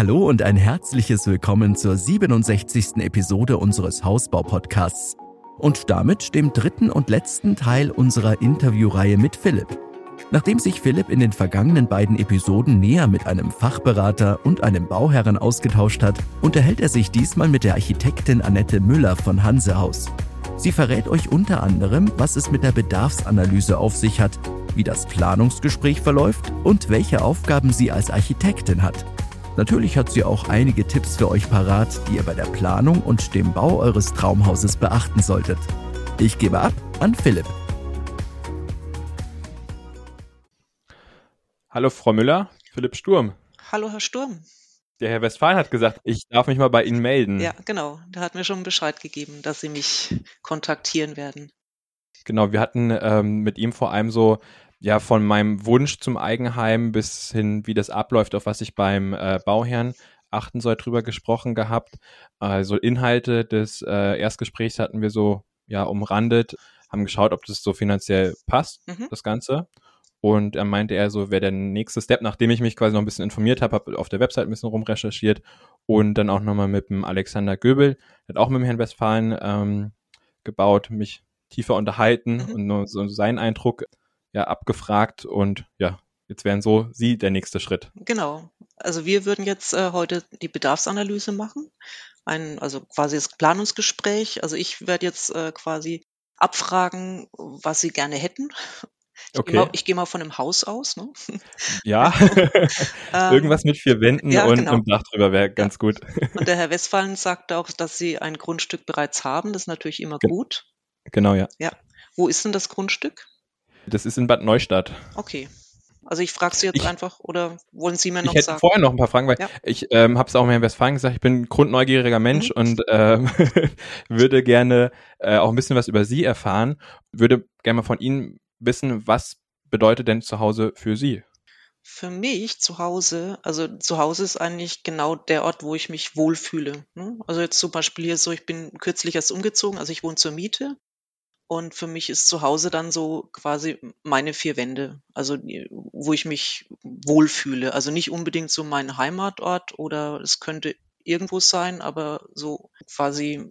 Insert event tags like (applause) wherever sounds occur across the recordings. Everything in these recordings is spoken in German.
Hallo und ein herzliches Willkommen zur 67. Episode unseres Hausbau-Podcasts und damit dem dritten und letzten Teil unserer Interviewreihe mit Philipp. Nachdem sich Philipp in den vergangenen beiden Episoden näher mit einem Fachberater und einem Bauherren ausgetauscht hat, unterhält er sich diesmal mit der Architektin Annette Müller von Hansehaus. Sie verrät euch unter anderem, was es mit der Bedarfsanalyse auf sich hat, wie das Planungsgespräch verläuft und welche Aufgaben sie als Architektin hat. Natürlich hat sie auch einige Tipps für euch parat, die ihr bei der Planung und dem Bau eures Traumhauses beachten solltet. Ich gebe ab an Philipp. Hallo Frau Müller, Philipp Sturm. Hallo Herr Sturm. Der Herr Westphalen hat gesagt, ich darf mich mal bei Ihnen melden. Ja, genau. Der hat mir schon Bescheid gegeben, dass Sie mich kontaktieren werden. Genau, wir hatten ähm, mit ihm vor allem so ja von meinem Wunsch zum Eigenheim bis hin, wie das abläuft, auf was ich beim äh, Bauherrn achten soll, drüber gesprochen gehabt. Also Inhalte des äh, Erstgesprächs hatten wir so ja umrandet, haben geschaut, ob das so finanziell passt, mhm. das Ganze. Und er meinte er so, wäre der nächste Step, nachdem ich mich quasi noch ein bisschen informiert habe, habe auf der Website ein bisschen rumrecherchiert und dann auch nochmal mit dem Alexander Göbel, der hat auch mit dem Herrn Westfalen ähm, gebaut, mich tiefer unterhalten mhm. und nur so seinen Eindruck ja abgefragt und ja, jetzt wären so Sie der nächste Schritt. Genau. Also wir würden jetzt äh, heute die Bedarfsanalyse machen, ein, also quasi das Planungsgespräch. Also ich werde jetzt äh, quasi abfragen, was Sie gerne hätten ich okay. gehe mal, geh mal von einem Haus aus. Ne? Ja, (laughs) (laughs) ähm, irgendwas mit vier Wänden ja, und genau. einem Dach drüber wäre ganz gut. Und der (laughs) Herr Westphalen sagte auch, dass Sie ein Grundstück bereits haben. Das ist natürlich immer Ge gut. Genau, ja. Ja. Wo ist denn das Grundstück? Das ist in Bad Neustadt. Okay. Also ich frage Sie jetzt ich, einfach, oder wollen Sie mir noch ich hätte sagen? vorher noch ein paar Fragen, weil ja. ich ähm, habe es auch in Herrn Westfalen gesagt, ich bin ein grundneugieriger Mensch mhm. und ähm, (laughs) würde gerne äh, auch ein bisschen was über Sie erfahren. Würde gerne mal von Ihnen wissen, was bedeutet denn zu Hause für Sie? Für mich zu Hause, also zu Hause ist eigentlich genau der Ort, wo ich mich wohlfühle. Ne? Also jetzt zum Beispiel hier so, ich bin kürzlich erst umgezogen, also ich wohne zur Miete und für mich ist zu Hause dann so quasi meine vier Wände, also wo ich mich wohlfühle. Also nicht unbedingt so mein Heimatort oder es könnte irgendwo sein, aber so quasi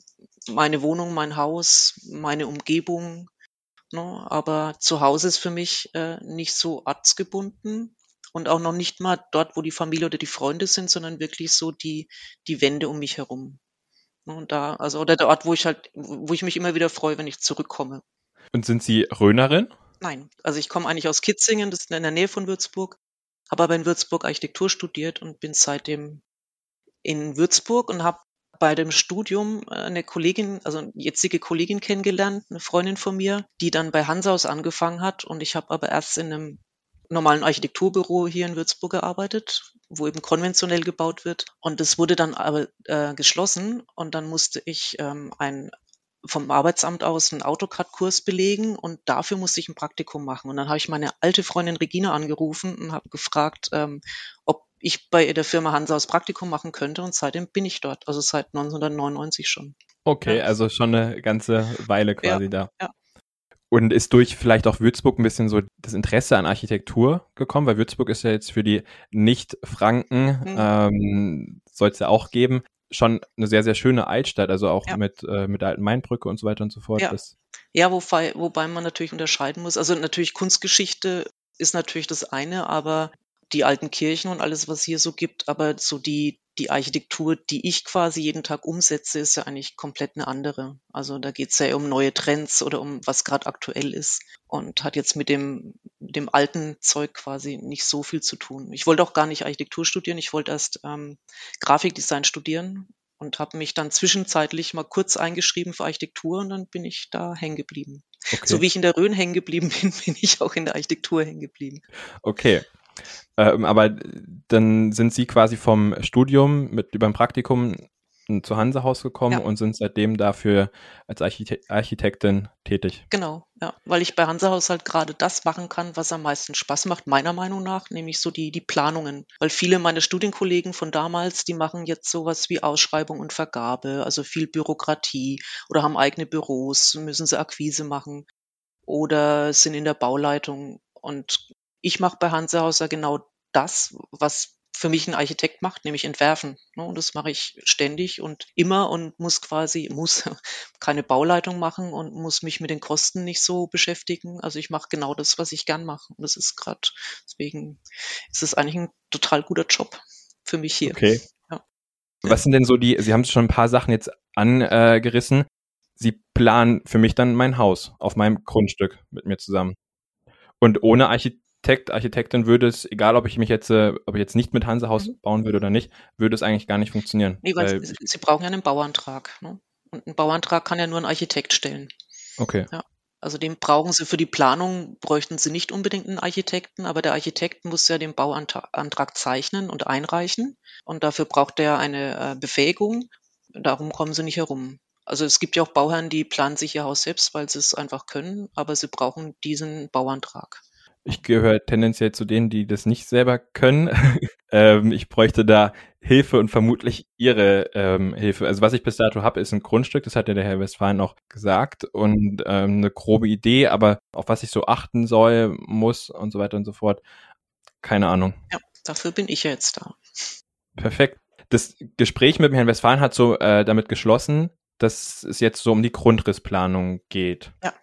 meine Wohnung, mein Haus, meine Umgebung, Ne? Aber zu Hause ist für mich äh, nicht so ortsgebunden und auch noch nicht mal dort, wo die Familie oder die Freunde sind, sondern wirklich so die, die Wände um mich herum. Ne? Und da, also, oder der Ort, wo ich halt, wo ich mich immer wieder freue, wenn ich zurückkomme. Und sind Sie Rönerin? Nein, also ich komme eigentlich aus Kitzingen, das ist in der Nähe von Würzburg, habe aber in Würzburg Architektur studiert und bin seitdem in Würzburg und habe bei dem Studium äh, eine Kollegin, also eine jetzige Kollegin kennengelernt, eine Freundin von mir, die dann bei Hansaus angefangen hat. Und ich habe aber erst in einem normalen Architekturbüro hier in Würzburg gearbeitet, wo eben konventionell gebaut wird. Und das wurde dann aber äh, geschlossen und dann musste ich ähm, ein vom Arbeitsamt aus einen AutoCAD-Kurs belegen und dafür musste ich ein Praktikum machen. Und dann habe ich meine alte Freundin Regina angerufen und habe gefragt, ähm, ob ich bei der Firma Hansa aus Praktikum machen könnte und seitdem bin ich dort, also seit 1999 schon. Okay, ja. also schon eine ganze Weile quasi ja, da. Ja. Und ist durch vielleicht auch Würzburg ein bisschen so das Interesse an Architektur gekommen? Weil Würzburg ist ja jetzt für die Nicht-Franken, mhm. ähm, soll es ja auch geben, schon eine sehr, sehr schöne Altstadt, also auch ja. mit, äh, mit der alten Mainbrücke und so weiter und so fort. Ja, ja wobei, wobei man natürlich unterscheiden muss. Also natürlich Kunstgeschichte ist natürlich das eine, aber die alten Kirchen und alles, was hier so gibt, aber so die, die Architektur, die ich quasi jeden Tag umsetze, ist ja eigentlich komplett eine andere. Also da geht es ja um neue Trends oder um was gerade aktuell ist und hat jetzt mit dem, dem alten Zeug quasi nicht so viel zu tun. Ich wollte auch gar nicht Architektur studieren, ich wollte erst ähm, Grafikdesign studieren und habe mich dann zwischenzeitlich mal kurz eingeschrieben für Architektur und dann bin ich da hängen geblieben. Okay. So wie ich in der Rhön hängen geblieben (laughs) bin, bin ich auch in der Architektur hängen geblieben. Okay. Ähm, aber dann sind Sie quasi vom Studium mit über ein Praktikum zu Hansehaus gekommen ja. und sind seitdem dafür als Archite Architektin tätig. Genau, ja, weil ich bei Hansehaus halt gerade das machen kann, was am meisten Spaß macht, meiner Meinung nach, nämlich so die, die Planungen. Weil viele meiner Studienkollegen von damals, die machen jetzt sowas wie Ausschreibung und Vergabe, also viel Bürokratie oder haben eigene Büros, müssen sie Akquise machen oder sind in der Bauleitung und ich mache bei Hansehauser genau das, was für mich ein Architekt macht, nämlich entwerfen. Ne? Und das mache ich ständig und immer und muss quasi, muss (laughs) keine Bauleitung machen und muss mich mit den Kosten nicht so beschäftigen. Also ich mache genau das, was ich gern mache. Und das ist gerade, deswegen ist es eigentlich ein total guter Job für mich hier. Okay. Ja. Was sind denn so die, Sie haben schon ein paar Sachen jetzt angerissen. Sie planen für mich dann mein Haus auf meinem Grundstück mit mir zusammen. Und ohne Architekt Architekt, Architektin würde es, egal ob ich mich jetzt, äh, ob ich jetzt nicht mit Hansehaus mhm. bauen würde oder nicht, würde es eigentlich gar nicht funktionieren. Nee, weil, weil sie, sie, brauchen ja einen Bauantrag. Ne? Und einen Bauantrag kann ja nur ein Architekt stellen. Okay. Ja. Also den brauchen sie für die Planung, bräuchten sie nicht unbedingt einen Architekten, aber der Architekt muss ja den Bauantrag zeichnen und einreichen. Und dafür braucht er eine äh, Befähigung. Darum kommen sie nicht herum. Also es gibt ja auch Bauherren, die planen sich ihr Haus selbst, weil sie es einfach können, aber sie brauchen diesen Bauantrag. Ich gehöre tendenziell zu denen, die das nicht selber können. (laughs) ähm, ich bräuchte da Hilfe und vermutlich Ihre ähm, Hilfe. Also was ich bis dato habe, ist ein Grundstück, das hat ja der Herr Westphalen auch gesagt, und ähm, eine grobe Idee, aber auf was ich so achten soll, muss und so weiter und so fort, keine Ahnung. Ja, dafür bin ich ja jetzt da. Perfekt. Das Gespräch mit dem Herrn Westphalen hat so äh, damit geschlossen, dass es jetzt so um die Grundrissplanung geht. Ja.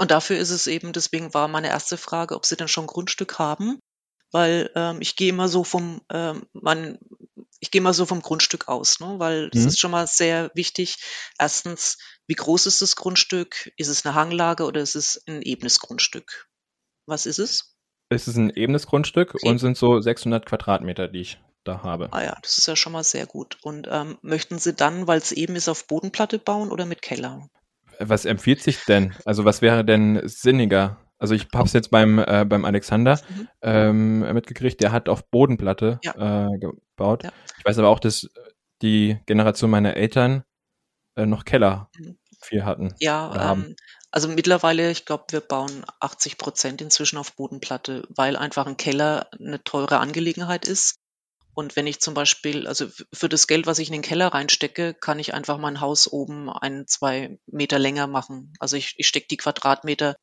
Und dafür ist es eben, deswegen war meine erste Frage, ob Sie denn schon Grundstück haben, weil ähm, ich gehe immer so vom, ähm, man, ich gehe mal so vom Grundstück aus, ne? weil das mhm. ist schon mal sehr wichtig. Erstens, wie groß ist das Grundstück? Ist es eine Hanglage oder ist es ein ebenes Grundstück? Was ist es? Es ist ein ebenes Grundstück okay. und sind so 600 Quadratmeter, die ich da habe. Ah ja, das ist ja schon mal sehr gut. Und ähm, möchten Sie dann, weil es eben ist, auf Bodenplatte bauen oder mit Keller? Was empfiehlt sich denn? Also was wäre denn sinniger? Also ich habe es jetzt beim, äh, beim Alexander mhm. ähm, mitgekriegt, der hat auf Bodenplatte ja. äh, gebaut. Ja. Ich weiß aber auch, dass die Generation meiner Eltern äh, noch Keller mhm. viel hatten. Ja, ähm, also mittlerweile, ich glaube, wir bauen 80 Prozent inzwischen auf Bodenplatte, weil einfach ein Keller eine teure Angelegenheit ist. Und wenn ich zum Beispiel, also für das Geld, was ich in den Keller reinstecke, kann ich einfach mein Haus oben ein, zwei Meter länger machen. Also ich, ich stecke die Quadratmeter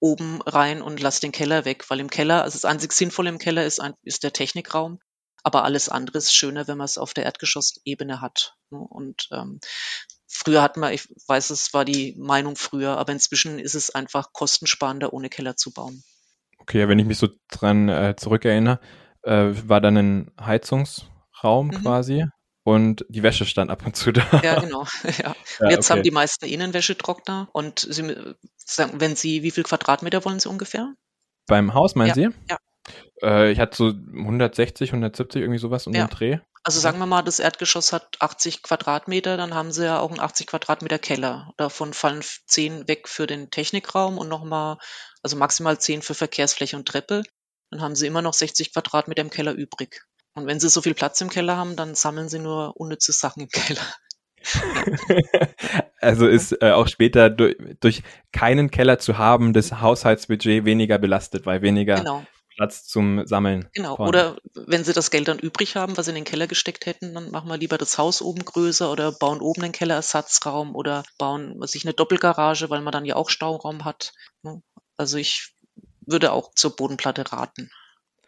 oben rein und lasse den Keller weg, weil im Keller, also das einzig Sinnvolle im Keller ist, ein, ist der Technikraum, aber alles andere ist schöner, wenn man es auf der Erdgeschossebene hat. Und ähm, früher hat man, ich weiß, es war die Meinung früher, aber inzwischen ist es einfach kostensparender, ohne Keller zu bauen. Okay, wenn ich mich so dran äh, zurückerinnere, äh, war dann ein Heizungsraum mhm. quasi und die Wäsche stand ab und zu da. Ja, genau. (laughs) (laughs) Ja. ja jetzt okay. haben die meisten Innenwäschetrockner und Sie sagen, wenn Sie, wie viel Quadratmeter wollen Sie ungefähr? Beim Haus meinen ja. Sie? Ja. Äh, ich hatte so 160, 170, irgendwie sowas um ja. den Dreh. Also sagen wir mal, das Erdgeschoss hat 80 Quadratmeter, dann haben sie ja auch einen 80 Quadratmeter Keller. Davon fallen 10 weg für den Technikraum und nochmal, also maximal 10 für Verkehrsfläche und Treppe dann haben sie immer noch 60 Quadratmeter im Keller übrig. Und wenn sie so viel Platz im Keller haben, dann sammeln sie nur unnütze Sachen im Keller. (laughs) also ist äh, auch später durch, durch, keinen Keller zu haben das Haushaltsbudget weniger belastet, weil weniger genau. Platz zum Sammeln. Genau. Vorne. Oder wenn sie das Geld dann übrig haben, was sie in den Keller gesteckt hätten, dann machen wir lieber das Haus oben größer oder bauen oben einen Kellerersatzraum oder bauen, was ich, eine Doppelgarage, weil man dann ja auch Stauraum hat. Ne? Also ich würde auch zur Bodenplatte raten.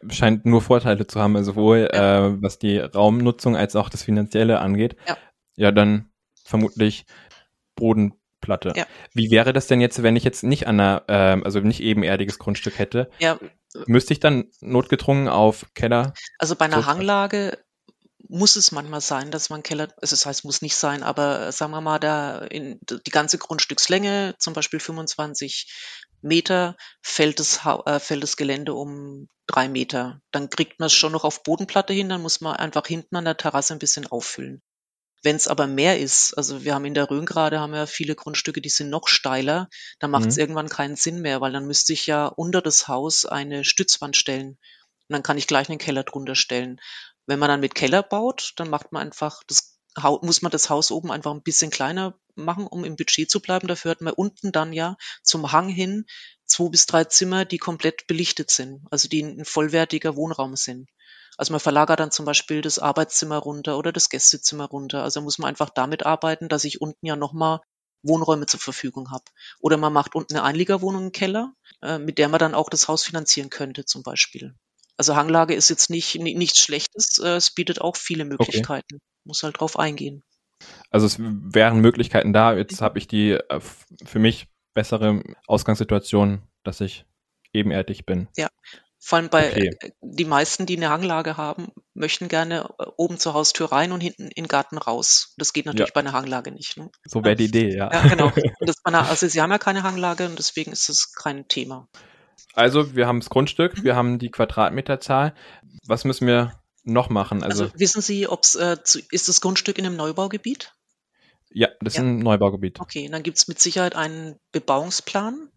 Scheint nur Vorteile zu haben, sowohl ja. äh, was die Raumnutzung als auch das Finanzielle angeht. Ja, ja dann vermutlich Bodenplatte. Ja. Wie wäre das denn jetzt, wenn ich jetzt nicht an einer, äh, also nicht ebenerdiges Grundstück hätte? Ja. Müsste ich dann notgedrungen auf Keller? Also bei einer Hanglage muss es manchmal sein, dass man Keller, also das heißt, muss nicht sein, aber sagen wir mal, da in die ganze Grundstückslänge, zum Beispiel 25 Meter, fällt das, äh, fällt das Gelände um drei Meter. Dann kriegt man es schon noch auf Bodenplatte hin, dann muss man einfach hinten an der Terrasse ein bisschen auffüllen. Wenn es aber mehr ist, also wir haben in der Rhön gerade haben wir viele Grundstücke, die sind noch steiler, dann macht es mhm. irgendwann keinen Sinn mehr, weil dann müsste ich ja unter das Haus eine Stützwand stellen. Und dann kann ich gleich einen Keller drunter stellen. Wenn man dann mit Keller baut, dann macht man einfach das muss man das Haus oben einfach ein bisschen kleiner machen, um im Budget zu bleiben. Dafür hat man unten dann ja zum Hang hin zwei bis drei Zimmer, die komplett belichtet sind, also die ein vollwertiger Wohnraum sind. Also man verlagert dann zum Beispiel das Arbeitszimmer runter oder das Gästezimmer runter. Also muss man einfach damit arbeiten, dass ich unten ja nochmal Wohnräume zur Verfügung habe. Oder man macht unten eine Einliegerwohnung im Keller, äh, mit der man dann auch das Haus finanzieren könnte zum Beispiel. Also Hanglage ist jetzt nicht nichts Schlechtes, äh, es bietet auch viele Möglichkeiten. Okay. Muss halt drauf eingehen. Also es wären Möglichkeiten da. Jetzt habe ich die äh, für mich bessere Ausgangssituation, dass ich ebenerdig bin. Ja, vor allem bei okay. Äh, die meisten, die eine Hanglage haben, möchten gerne äh, oben zur Haustür rein und hinten in den Garten raus. Das geht natürlich ja. bei einer Hanglage nicht. Ne? So wäre die Idee, ja. Ja, genau. (laughs) Einer, also sie haben ja keine Hanglage und deswegen ist es kein Thema. Also wir haben das Grundstück, mhm. wir haben die Quadratmeterzahl. Was müssen wir noch machen? Also, also wissen Sie, ob es äh, ist das Grundstück in einem Neubaugebiet? Ja, das ja. ist ein Neubaugebiet. Okay, dann gibt es mit Sicherheit einen Bebauungsplan.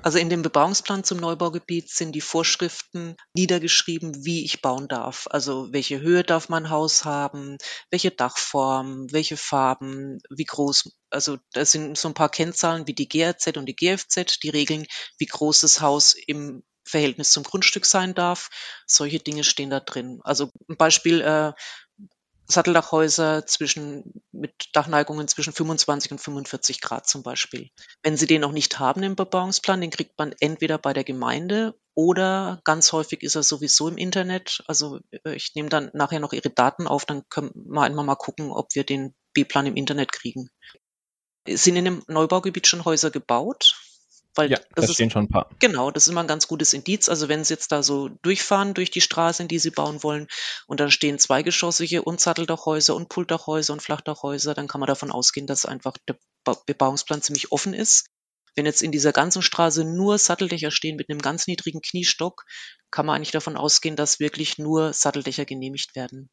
Also in dem Bebauungsplan zum Neubaugebiet sind die Vorschriften niedergeschrieben, wie ich bauen darf. Also welche Höhe darf mein Haus haben, welche Dachform, welche Farben, wie groß. Also da sind so ein paar Kennzahlen wie die GRZ und die GFZ, die regeln, wie groß das Haus im Verhältnis zum Grundstück sein darf. Solche Dinge stehen da drin. Also ein Beispiel, äh, Satteldachhäuser zwischen, mit Dachneigungen zwischen 25 und 45 Grad zum Beispiel. Wenn Sie den noch nicht haben im Bebauungsplan, den kriegt man entweder bei der Gemeinde oder ganz häufig ist er sowieso im Internet. Also äh, ich nehme dann nachher noch Ihre Daten auf, dann können wir einmal mal gucken, ob wir den B-Plan im Internet kriegen. Sind in dem Neubaugebiet schon Häuser gebaut? Weil ja, das da stehen schon ein paar. Genau, das ist immer ein ganz gutes Indiz. Also wenn Sie jetzt da so durchfahren durch die Straße, in die Sie bauen wollen, und dann stehen zweigeschossige und Satteldachhäuser und Pultdachhäuser und Flachdachhäuser, dann kann man davon ausgehen, dass einfach der Bebauungsplan ziemlich offen ist. Wenn jetzt in dieser ganzen Straße nur Satteldächer stehen mit einem ganz niedrigen Kniestock, kann man eigentlich davon ausgehen, dass wirklich nur Satteldächer genehmigt werden.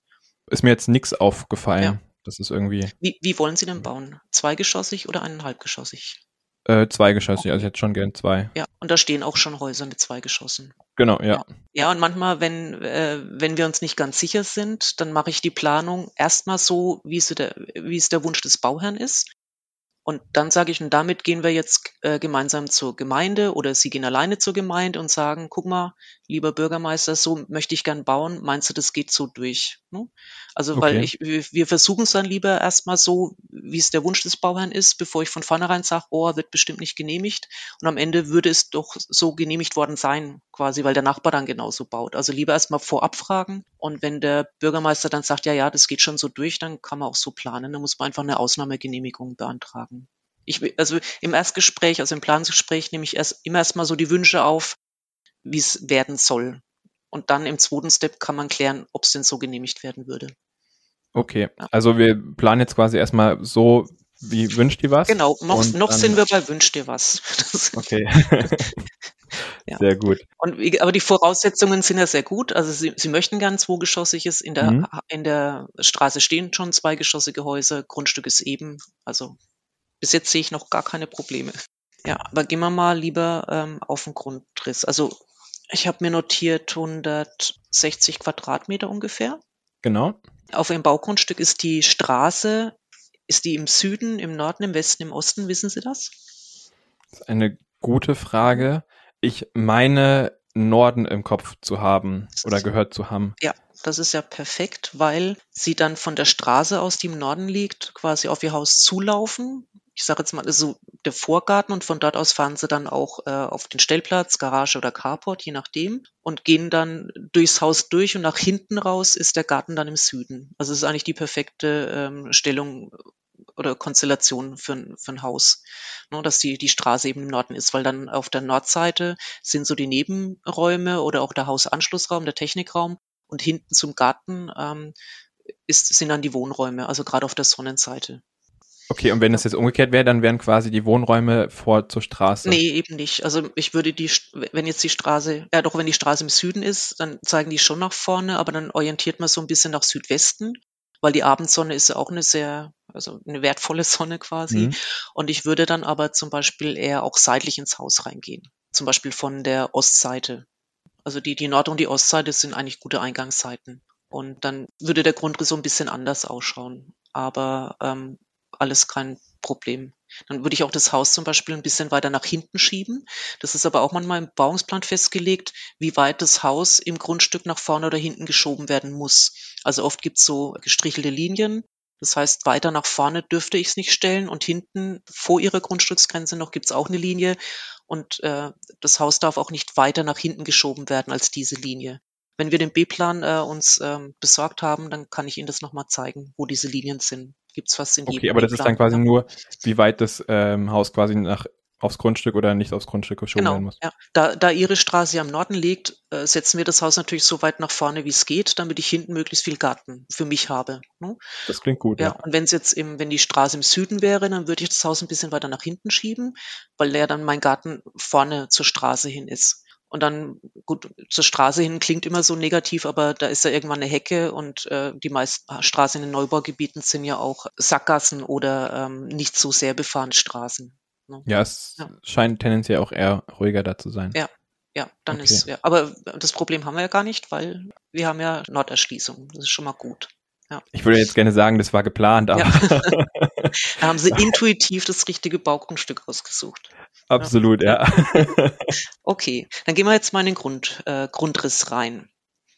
Ist mir jetzt nichts aufgefallen. Ja. Das ist irgendwie. Wie, wie wollen Sie denn bauen? Zweigeschossig oder eineinhalbgeschossig? Äh, zweigeschossig, also ich hätte schon gern zwei. Ja, und da stehen auch schon Häuser mit zwei Geschossen. Genau, ja. Ja, ja und manchmal, wenn, äh, wenn wir uns nicht ganz sicher sind, dann mache ich die Planung erstmal so, wie es der, wie es der Wunsch des Bauherrn ist. Und dann sage ich, und damit gehen wir jetzt äh, gemeinsam zur Gemeinde oder Sie gehen alleine zur Gemeinde und sagen, guck mal, lieber Bürgermeister, so möchte ich gern bauen. Meinst du, das geht so durch? Ne? Also, okay. weil ich, wir versuchen es dann lieber erstmal so, wie es der Wunsch des Bauherrn ist, bevor ich von vornherein sage, oh, wird bestimmt nicht genehmigt. Und am Ende würde es doch so genehmigt worden sein, quasi, weil der Nachbar dann genauso baut. Also lieber erstmal vorab fragen. Und wenn der Bürgermeister dann sagt, ja, ja, das geht schon so durch, dann kann man auch so planen. Dann muss man einfach eine Ausnahmegenehmigung beantragen. Ich, also im Erstgespräch, also im Planungsgespräch nehme ich erst immer erstmal so die Wünsche auf, wie es werden soll. Und dann im zweiten Step kann man klären, ob es denn so genehmigt werden würde. Okay, ja. also wir planen jetzt quasi erstmal so, wie wünscht ihr was? Genau, noch, noch sind wir bei wünscht ihr was. (laughs) okay. (laughs) ja. Sehr gut. Und, aber die Voraussetzungen sind ja sehr gut. Also Sie, Sie möchten gern zweigeschossiges. In der, mhm. in der Straße stehen schon zweigeschossige Häuser. Grundstück ist eben. Also bis jetzt sehe ich noch gar keine Probleme. Ja, aber gehen wir mal lieber ähm, auf den Grundriss. Also ich habe mir notiert 160 Quadratmeter ungefähr. Genau. Auf dem Baugrundstück ist die Straße, ist die im Süden, im Norden, im Westen, im Osten, wissen Sie das? Das ist eine gute Frage. Ich meine Norden im Kopf zu haben oder gehört zu haben. Ja, das ist ja perfekt, weil Sie dann von der Straße aus, die im Norden liegt, quasi auf Ihr Haus zulaufen ich sage jetzt mal, so der Vorgarten und von dort aus fahren sie dann auch äh, auf den Stellplatz, Garage oder Carport, je nachdem, und gehen dann durchs Haus durch und nach hinten raus ist der Garten dann im Süden. Also es ist eigentlich die perfekte ähm, Stellung oder Konstellation für, für ein Haus, ne, dass die, die Straße eben im Norden ist, weil dann auf der Nordseite sind so die Nebenräume oder auch der Hausanschlussraum, der Technikraum und hinten zum Garten ähm, ist, sind dann die Wohnräume, also gerade auf der Sonnenseite. Okay, und wenn es jetzt umgekehrt wäre, dann wären quasi die Wohnräume vor zur Straße. Nee, eben nicht. Also ich würde die, wenn jetzt die Straße, ja doch, wenn die Straße im Süden ist, dann zeigen die schon nach vorne, aber dann orientiert man so ein bisschen nach Südwesten, weil die Abendsonne ist ja auch eine sehr, also eine wertvolle (laughs) Sonne quasi. Mhm. Und ich würde dann aber zum Beispiel eher auch seitlich ins Haus reingehen. Zum Beispiel von der Ostseite. Also die, die Nord- und die Ostseite sind eigentlich gute Eingangsseiten. Und dann würde der Grundriss so ein bisschen anders ausschauen. Aber ähm, alles kein Problem. Dann würde ich auch das Haus zum Beispiel ein bisschen weiter nach hinten schieben. Das ist aber auch manchmal im Bauungsplan festgelegt, wie weit das Haus im Grundstück nach vorne oder hinten geschoben werden muss. Also oft gibt es so gestrichelte Linien. Das heißt, weiter nach vorne dürfte ich es nicht stellen und hinten vor ihrer Grundstücksgrenze noch gibt es auch eine Linie und äh, das Haus darf auch nicht weiter nach hinten geschoben werden als diese Linie. Wenn wir den B-Plan äh, uns ähm, besorgt haben, dann kann ich Ihnen das nochmal zeigen, wo diese Linien sind. Gibt's was in Okay, aber das ist dann quasi nur, wie weit das ähm, Haus quasi nach aufs Grundstück oder nicht aufs Grundstück geschoben genau, werden muss. Ja. Da, da Ihre Straße am Norden liegt, äh, setzen wir das Haus natürlich so weit nach vorne, wie es geht, damit ich hinten möglichst viel Garten für mich habe. Ne? Das klingt gut, ja. ja. Und wenn es jetzt im, wenn die Straße im Süden wäre, dann würde ich das Haus ein bisschen weiter nach hinten schieben, weil der dann mein Garten vorne zur Straße hin ist. Und dann, gut, zur Straße hin klingt immer so negativ, aber da ist ja irgendwann eine Hecke und äh, die meisten Straßen in den Neubaugebieten sind ja auch Sackgassen oder ähm, nicht so sehr befahrene Straßen. Ne? Ja, es ja. scheint tendenziell auch eher ruhiger da zu sein. Ja, ja, dann okay. ist, ja. Aber das Problem haben wir ja gar nicht, weil wir haben ja Norderschließung. Das ist schon mal gut. Ja. Ich würde jetzt gerne sagen, das war geplant, aber. Ja. (laughs) (laughs) da haben sie intuitiv das richtige Baugrundstück ausgesucht. Absolut, ja. (laughs) okay, dann gehen wir jetzt mal in den Grund, äh, Grundriss rein.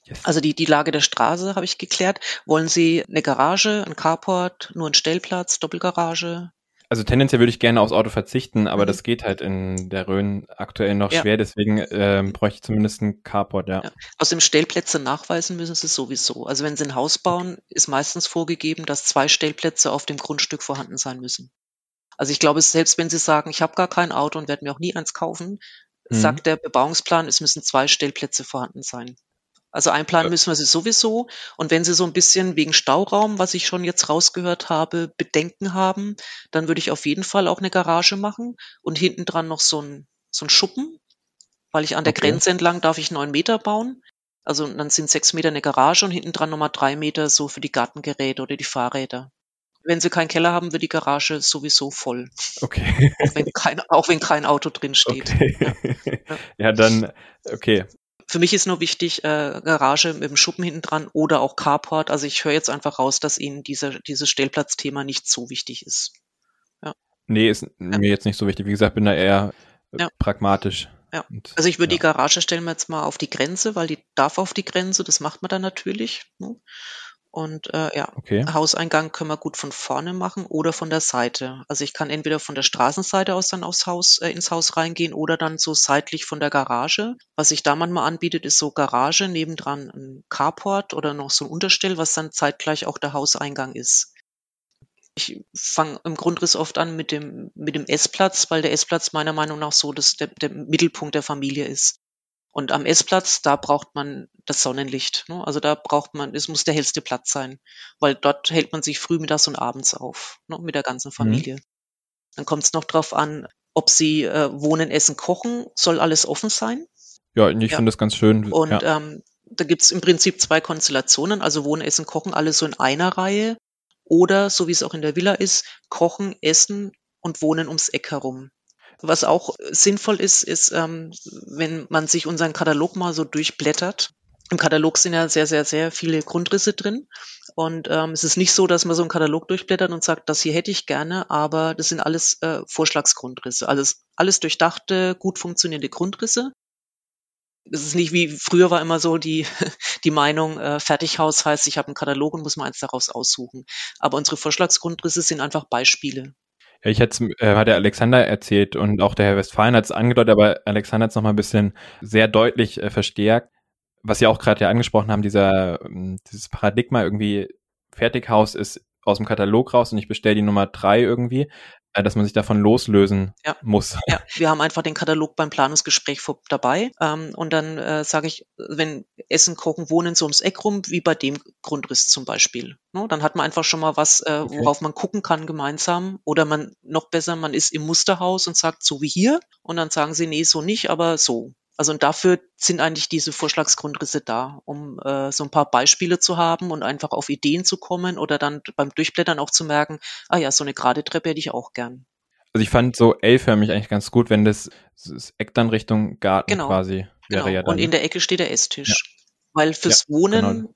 Yes. Also die, die Lage der Straße habe ich geklärt. Wollen Sie eine Garage, ein Carport, nur einen Stellplatz, Doppelgarage? Also tendenziell würde ich gerne aufs Auto verzichten, aber mhm. das geht halt in der Rhön aktuell noch ja. schwer, deswegen ähm, bräuchte ich zumindest einen Carport, ja. ja. Aus dem Stellplätze nachweisen müssen Sie sowieso. Also wenn Sie ein Haus bauen, ist meistens vorgegeben, dass zwei Stellplätze auf dem Grundstück vorhanden sein müssen. Also ich glaube, selbst wenn Sie sagen, ich habe gar kein Auto und werde mir auch nie eins kaufen, mhm. sagt der Bebauungsplan, es müssen zwei Stellplätze vorhanden sein. Also einplanen müssen wir sie sowieso. Und wenn sie so ein bisschen wegen Stauraum, was ich schon jetzt rausgehört habe, Bedenken haben, dann würde ich auf jeden Fall auch eine Garage machen und hinten dran noch so ein, so ein Schuppen, weil ich an der okay. Grenze entlang darf ich neun Meter bauen. Also dann sind sechs Meter eine Garage und hinten dran nochmal drei Meter so für die Gartengeräte oder die Fahrräder. Wenn sie keinen Keller haben, wird die Garage sowieso voll. Okay. Auch wenn kein, auch wenn kein Auto drin steht. Okay. Ja. (laughs) ja, dann, okay. Für mich ist nur wichtig, äh, Garage mit dem Schuppen hinten dran oder auch Carport. Also ich höre jetzt einfach raus, dass Ihnen dieser, dieses Stellplatzthema nicht so wichtig ist. Ja. Nee, ist ja. mir jetzt nicht so wichtig. Wie gesagt, bin da eher ja. pragmatisch. Ja. Und, also ich würde die Garage stellen wir jetzt mal auf die Grenze, weil die darf auf die Grenze, das macht man dann natürlich. Ne? Und äh, ja, okay. Hauseingang können wir gut von vorne machen oder von der Seite. Also ich kann entweder von der Straßenseite aus dann aufs Haus, äh, ins Haus reingehen oder dann so seitlich von der Garage. Was sich da manchmal anbietet, ist so Garage, nebendran ein Carport oder noch so ein Unterstell, was dann zeitgleich auch der Hauseingang ist. Ich fange im Grundriss oft an mit dem, mit dem Essplatz, weil der Essplatz meiner Meinung nach so dass der, der Mittelpunkt der Familie ist. Und am Essplatz, da braucht man das Sonnenlicht. Ne? Also da braucht man, es muss der hellste Platz sein, weil dort hält man sich früh, mittags und abends auf, ne? mit der ganzen mhm. Familie. Mhm. Dann kommt es noch drauf an, ob sie äh, wohnen, essen, kochen, soll alles offen sein. Ja, ich ja. finde das ganz schön. Und ja. ähm, da gibt's im Prinzip zwei Konstellationen, also Wohnen, Essen, Kochen, alles so in einer Reihe. Oder, so wie es auch in der Villa ist, Kochen, Essen und Wohnen ums Eck herum. Was auch sinnvoll ist, ist, ähm, wenn man sich unseren Katalog mal so durchblättert. Im Katalog sind ja sehr, sehr, sehr viele Grundrisse drin. Und ähm, es ist nicht so, dass man so einen Katalog durchblättert und sagt, das hier hätte ich gerne, aber das sind alles äh, Vorschlagsgrundrisse. Alles, alles durchdachte, gut funktionierende Grundrisse. Es ist nicht wie früher war immer so die, (laughs) die Meinung, äh, Fertighaus heißt, ich habe einen Katalog und muss mal eins daraus aussuchen. Aber unsere Vorschlagsgrundrisse sind einfach Beispiele. Ja, ich hätte äh, hat der Alexander erzählt und auch der Herr Westfalen hat es angedeutet, aber Alexander hat es nochmal ein bisschen sehr deutlich äh, verstärkt, was Sie auch gerade ja angesprochen haben, dieser, ähm, dieses Paradigma irgendwie, Fertighaus ist aus dem Katalog raus und ich bestelle die Nummer drei irgendwie, dass man sich davon loslösen ja. muss. Ja, wir haben einfach den Katalog beim Planungsgespräch vor, dabei ähm, und dann äh, sage ich, wenn Essen, Kochen, Wohnen so ums Eck rum, wie bei dem Grundriss zum Beispiel. Ne? Dann hat man einfach schon mal was, äh, okay. worauf man gucken kann gemeinsam oder man noch besser, man ist im Musterhaus und sagt so wie hier und dann sagen sie, nee, so nicht, aber so. Also und dafür sind eigentlich diese Vorschlagsgrundrisse da, um äh, so ein paar Beispiele zu haben und einfach auf Ideen zu kommen oder dann beim Durchblättern auch zu merken, ah ja, so eine gerade Treppe hätte ich auch gern. Also ich fand so L-förmig eigentlich ganz gut, wenn das, das Eck dann Richtung Garten genau, quasi wäre genau. ja dann. Und in der Ecke steht der Esstisch. Ja. Weil fürs ja, Wohnen, genau.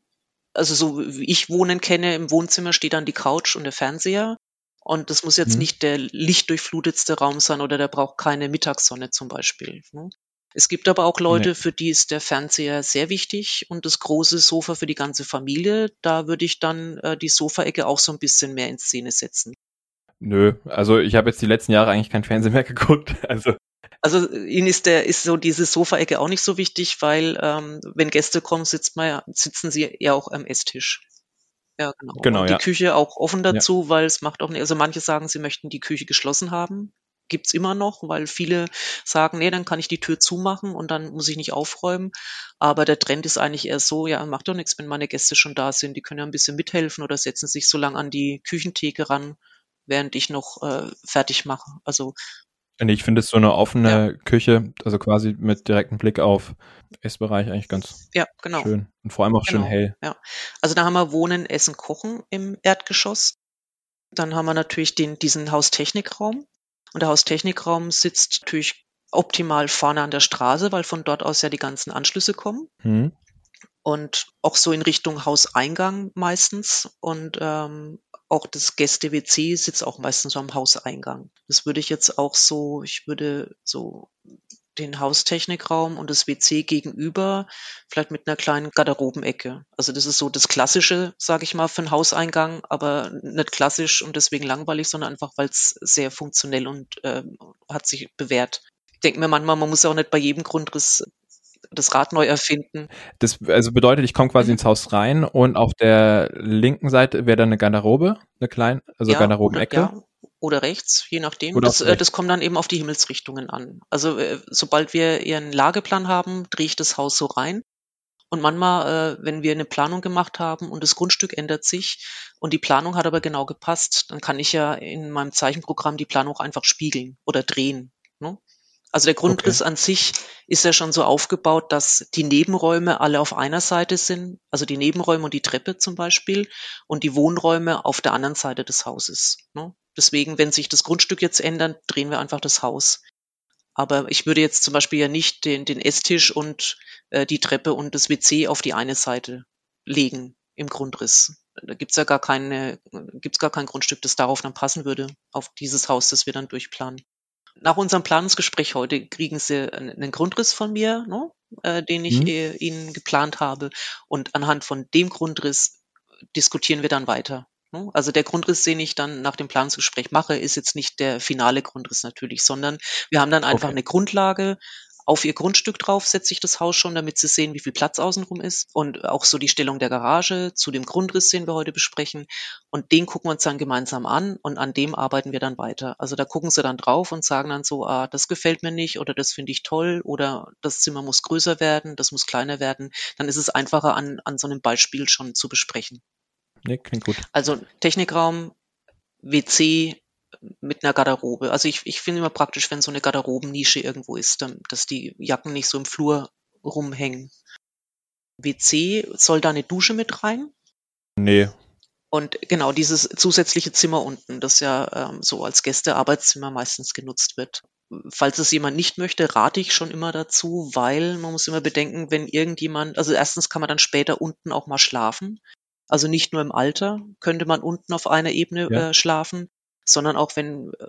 also so wie ich Wohnen kenne, im Wohnzimmer steht dann die Couch und der Fernseher. Und das muss jetzt mhm. nicht der lichtdurchflutetste Raum sein oder der braucht keine Mittagssonne zum Beispiel. Ne? Es gibt aber auch Leute, nee. für die ist der Fernseher sehr wichtig und das große Sofa für die ganze Familie. Da würde ich dann äh, die Sofaecke auch so ein bisschen mehr in Szene setzen. Nö, also ich habe jetzt die letzten Jahre eigentlich kein Fernsehen mehr (laughs) geguckt. Also Also ihnen ist der ist so diese Sofaecke auch nicht so wichtig, weil ähm, wenn Gäste kommen, sitzt man ja, sitzen sie ja auch am Esstisch. Ja, genau. Genau, Und die ja. Küche auch offen Ja. dazu, weil es macht auch nicht, also manche sagen, sie möchten die Küche geschlossen haben. Gibt's immer noch, weil viele sagen, nee, dann kann ich die Tür zumachen und dann muss ich nicht aufräumen. Aber der Trend ist eigentlich eher so, ja, macht doch nichts, wenn meine Gäste schon da sind. Die können ja ein bisschen mithelfen oder setzen sich so lang an die Küchentheke ran, während ich noch äh, fertig mache. Also ich finde es so eine offene Küche, also quasi mit direktem Blick auf Essbereich eigentlich ganz ja, genau. schön. Und vor allem auch schön Genau, hell. ja. Also da haben wir Wohnen, Essen, Kochen im Erdgeschoss. Dann haben wir natürlich den, diesen Haustechnikraum. Und der Haustechnikraum sitzt natürlich optimal vorne an der Straße, weil von dort aus ja die ganzen Anschlüsse kommen. Hm. Und auch so in Richtung Hauseingang meistens. Und ähm, auch das Gäste-WC sitzt auch meistens so am Hauseingang. Das würde ich jetzt auch so, ich würde so den Haustechnikraum und das WC gegenüber, vielleicht mit einer kleinen Garderobenecke. Also das ist so das Klassische, sage ich mal, für einen Hauseingang, aber nicht klassisch und deswegen langweilig, sondern einfach, weil es sehr funktionell und ähm, hat sich bewährt. Ich denke mir manchmal, man muss ja auch nicht bei jedem Grundriss das Rad neu erfinden. Das also bedeutet, ich komme quasi Mhm. ins Haus rein und auf der linken Seite wäre dann eine Garderobe, eine kleine, also Ja, Garderobenecke. Ja, oder rechts, je nachdem. Oder das, äh, das kommt dann eben auf die Himmelsrichtungen an. Also äh, sobald wir ihren Lageplan haben, drehe ich das Haus so rein. Und manchmal, äh, wenn wir eine Planung gemacht haben und das Grundstück ändert sich und die Planung hat aber genau gepasst, dann kann ich ja in meinem Zeichenprogramm die Planung einfach spiegeln oder drehen. Ne? Also der Grundriss an sich ist ja schon so aufgebaut, dass die Nebenräume alle auf einer Seite sind, also die Nebenräume und die Treppe zum Beispiel, und die Wohnräume auf der anderen Seite des Hauses. Ne? Deswegen, wenn sich das Grundstück jetzt ändert, drehen wir einfach das Haus. Aber ich würde jetzt zum Beispiel ja nicht den, den Esstisch und äh, die Treppe und das WC auf die eine Seite legen im Grundriss. Da gibt's ja gar keine, gibt's gar kein Grundstück, das darauf dann passen würde, auf dieses Haus, das wir dann durchplanen. Nach unserem Planungsgespräch heute kriegen Sie einen Grundriss von mir, ne, äh, den ich Mhm. äh, Ihnen geplant habe. Und anhand von dem Grundriss diskutieren wir dann weiter. Ne. Also der Grundriss, den ich dann nach dem Planungsgespräch mache, ist jetzt nicht der finale Grundriss natürlich, sondern wir haben dann einfach Okay. eine Grundlage. Auf ihr Grundstück drauf setze ich das Haus schon, damit sie sehen, wie viel Platz außenrum ist. Und auch so die Stellung der Garage zu dem Grundriss, den wir heute besprechen. Und den gucken wir uns dann gemeinsam an und an dem arbeiten wir dann weiter. Also da gucken sie dann drauf und sagen dann so, ah, das gefällt mir nicht oder das finde ich toll oder das Zimmer muss größer werden, das muss kleiner werden. Dann ist es einfacher an, an so einem Beispiel schon zu besprechen. Nee, klingt gut. Also Technikraum, WC mit einer Garderobe. Also ich, ich finde immer praktisch, wenn so eine Garderobennische irgendwo ist, dann, dass die Jacken nicht so im Flur rumhängen. WC soll da eine Dusche mit rein? Nee. Und genau dieses zusätzliche Zimmer unten, das ja ähm, so als Gästearbeitszimmer meistens genutzt wird. Falls es jemand nicht möchte, rate ich schon immer dazu, weil man muss immer bedenken, wenn irgendjemand, also erstens kann man dann später unten auch mal schlafen. Also nicht nur im Alter könnte man unten auf einer Ebene Ja. äh, schlafen, sondern auch wenn äh,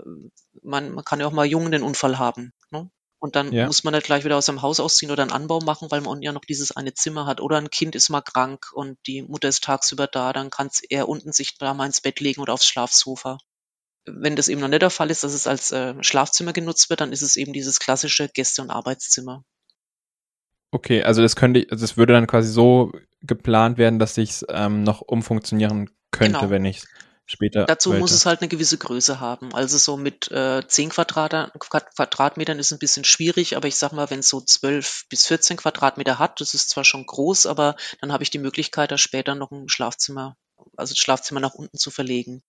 man, man kann ja auch mal jung einen Unfall haben. Ne? Und dann Ja. muss man nicht gleich wieder aus dem Haus ausziehen oder einen Anbau machen, weil man unten ja noch dieses eine Zimmer hat. Oder ein Kind ist mal krank und die Mutter ist tagsüber da, dann kann er unten sich da mal ins Bett legen oder aufs Schlafsofa. Wenn das eben noch nicht der Fall ist, dass es als äh, Schlafzimmer genutzt wird, dann ist es eben dieses klassische Gäste- und Arbeitszimmer. Okay, also das könnte, also das würde dann quasi so geplant werden, dass ich ähm, noch umfunktionieren könnte, Genau. wenn ich später. Dazu muss wollte. es halt eine gewisse Größe haben. Also so mit äh, 10 Quadrat, Quadratmetern ist ein bisschen schwierig, aber ich sag mal, wenn es so 12 bis 14 Quadratmeter hat, das ist zwar schon groß, aber dann habe ich die Möglichkeit, da später noch ein Schlafzimmer, also das Schlafzimmer nach unten zu verlegen.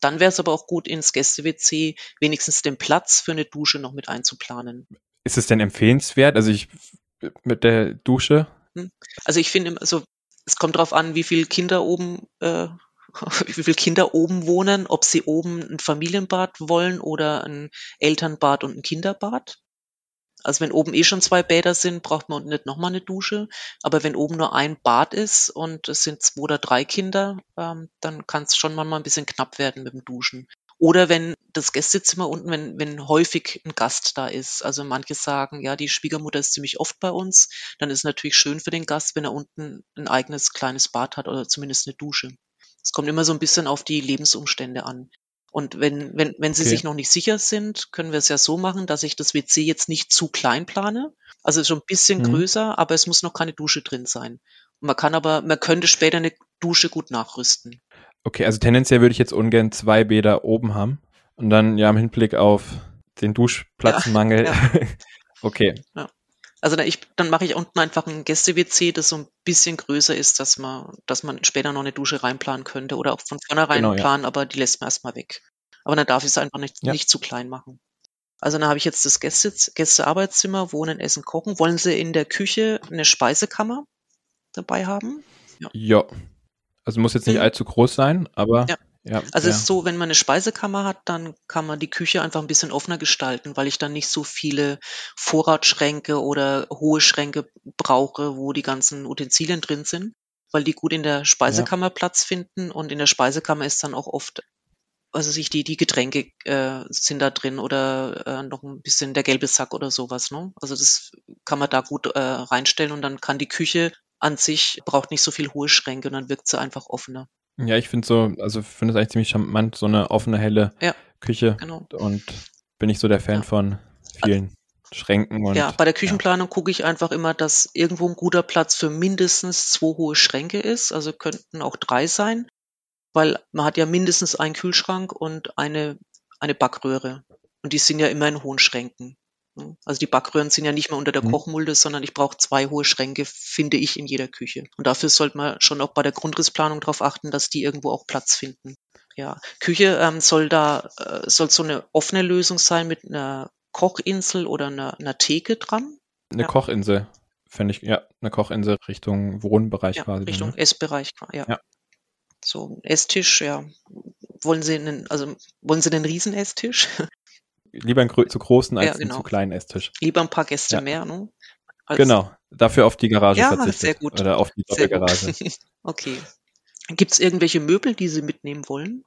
Dann wäre es aber auch gut, ins Gäste-WC wenigstens den Platz für eine Dusche noch mit einzuplanen. Ist es denn empfehlenswert? Also ich mit der Dusche? Also ich finde, also es kommt darauf an, wie viele Kinder oben, äh, (laughs) wie viele Kinder oben wohnen, ob sie oben ein Familienbad wollen oder ein Elternbad und ein Kinderbad. Also wenn oben eh schon zwei Bäder sind, braucht man nicht nochmal eine Dusche. Aber wenn oben nur ein Bad ist und es sind zwei oder drei Kinder, ähm, dann kann es schon manchmal ein bisschen knapp werden mit dem Duschen. Oder wenn das Gästezimmer unten, wenn, wenn häufig ein Gast da ist. Also manche sagen, ja, die Schwiegermutter ist ziemlich oft bei uns. Dann ist es natürlich schön für den Gast, wenn er unten ein eigenes kleines Bad hat oder zumindest eine Dusche. Es kommt immer so ein bisschen auf die Lebensumstände an. Und wenn, wenn, wenn Sie Okay. sich noch nicht sicher sind, können wir es ja so machen, dass ich das WC jetzt nicht zu klein plane. Also schon ein bisschen Mhm. größer, aber es muss noch keine Dusche drin sein. Man kann aber, man könnte später eine Dusche gut nachrüsten. Okay, also tendenziell würde ich jetzt ungern zwei Bäder oben haben und dann ja im Hinblick auf den Duschplatzmangel. (laughs) Ja, okay, Also da ich, dann mache ich unten einfach ein Gäste-WC, das so ein bisschen größer ist, dass man, dass man später noch eine Dusche reinplanen könnte oder auch von vornherein Genau, ja. planen, aber die lässt man erstmal weg. Aber dann darf ich es einfach nicht, Ja. nicht zu klein machen. Also dann habe ich jetzt das Gäste, Gästearbeitszimmer, Wohnen, Essen, Kochen. Wollen Sie in der Küche eine Speisekammer dabei haben? ja. Also muss jetzt nicht Mhm. allzu groß sein, aber Ja. ja. Also ja. es ist so, wenn man eine Speisekammer hat, dann kann man die Küche einfach ein bisschen offener gestalten, weil ich dann nicht so viele Vorratsschränke oder hohe Schränke brauche, wo die ganzen Utensilien drin sind, weil die gut in der Speisekammer Platz finden und in der Speisekammer ist dann auch oft, also sich die, die Getränke äh, sind da drin oder äh, noch ein bisschen der gelbe Sack oder sowas. Ne? Also das kann man da gut äh, reinstellen und dann kann die Küche an sich braucht nicht so viel hohe Schränke und dann wirkt sie einfach offener. Ja, ich finde so, also finde es eigentlich ziemlich charmant, so eine offene, helle Ja. Küche Genau. und bin ich so der Fan Ja. von vielen Schränken und Ja, bei der Küchenplanung gucke ich einfach immer, dass irgendwo ein guter Platz für mindestens zwei hohe Schränke ist. Also könnten auch drei sein, weil man hat ja mindestens einen Kühlschrank und eine, eine Backröhre. Und die sind ja immer in hohen Schränken. Ne? Also die Backröhren sind ja nicht mehr unter der Mhm. Kochmulde, sondern ich brauche zwei hohe Schränke, finde ich, in jeder Küche. Und dafür sollte man schon auch bei der Grundrissplanung darauf achten, dass die irgendwo auch Platz finden. Ja, Küche ähm, soll da äh, soll so eine offene Lösung sein mit einer Kochinsel oder einer, einer Theke dran. eine ja. Kochinsel, finde ich, ja, eine Kochinsel Richtung Wohnbereich Ja, quasi. Richtung Ne? Essbereich, ja. Ja. So ein Esstisch, ja. Wollen Sie einen, also wollen Sie einen Riesen-Esstisch? Lieber einen zu großen als Ja, einen genau. zu kleinen Esstisch. Lieber ein paar Gäste Ja. mehr, ne? Als- Genau, dafür auf die Garage Ja, verzichtet. sehr gut. Oder auf die Doppelgarage. (laughs) okay. Gibt es irgendwelche Möbel, die Sie mitnehmen wollen?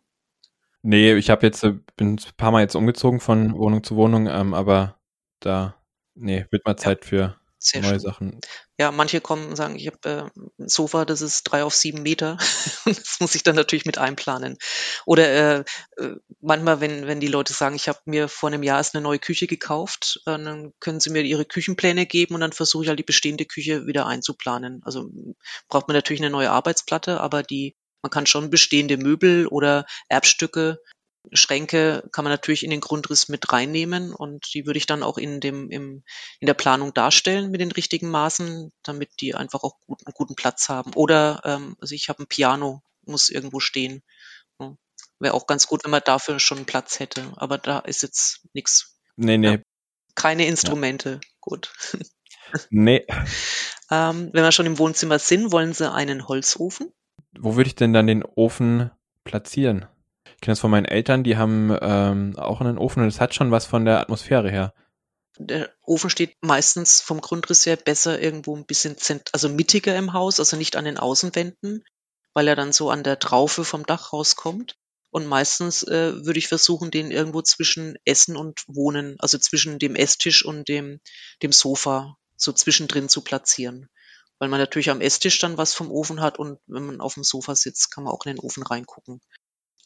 Nee, ich habe jetzt, äh, bin ein paar Mal jetzt umgezogen von Wohnung zu Wohnung, ähm, aber da, nee, wird mal Zeit für Sehr neue schön. Sachen. Ja, manche kommen und sagen, ich habe äh, ein Sofa, das ist drei auf sieben Meter. (laughs) das muss ich dann natürlich mit einplanen. Oder äh, äh, manchmal, wenn, wenn die Leute sagen, ich habe mir vor einem Jahr erst eine neue Küche gekauft, äh, dann können sie mir ihre Küchenpläne geben und dann versuche ich halt die bestehende Küche wieder einzuplanen. Also braucht man natürlich eine neue Arbeitsplatte, aber die, man kann schon bestehende Möbel oder Erbstücke Schränke kann man natürlich in den Grundriss mit reinnehmen und die würde ich dann auch in dem im, in der Planung darstellen mit den richtigen Maßen, damit die einfach auch gut, einen guten Platz haben. Oder ähm, also ich habe ein Piano, muss irgendwo stehen. Ja. Wäre auch ganz gut, wenn man dafür schon einen Platz hätte. Aber da ist jetzt nichts, Nee, nee, Ja. keine Instrumente. Gut. (laughs) nee. (laughs) Ähm, wenn wir schon im Wohnzimmer sind, wollen Sie einen Holzofen? Wo würde ich denn dann den Ofen platzieren? Ich kenne das von meinen Eltern, die haben ähm, auch einen Ofen und es hat schon was von der Atmosphäre her. Der Ofen steht meistens vom Grundriss her besser irgendwo ein bisschen zent also mittiger im Haus, also nicht an den Außenwänden, weil er dann so an der Traufe vom Dach rauskommt. Und meistens äh, würde ich versuchen, den irgendwo zwischen Essen und Wohnen, also zwischen dem Esstisch und dem, dem Sofa, so zwischendrin zu platzieren. Weil man natürlich am Esstisch dann was vom Ofen hat und wenn man auf dem Sofa sitzt, kann man auch in den Ofen reingucken.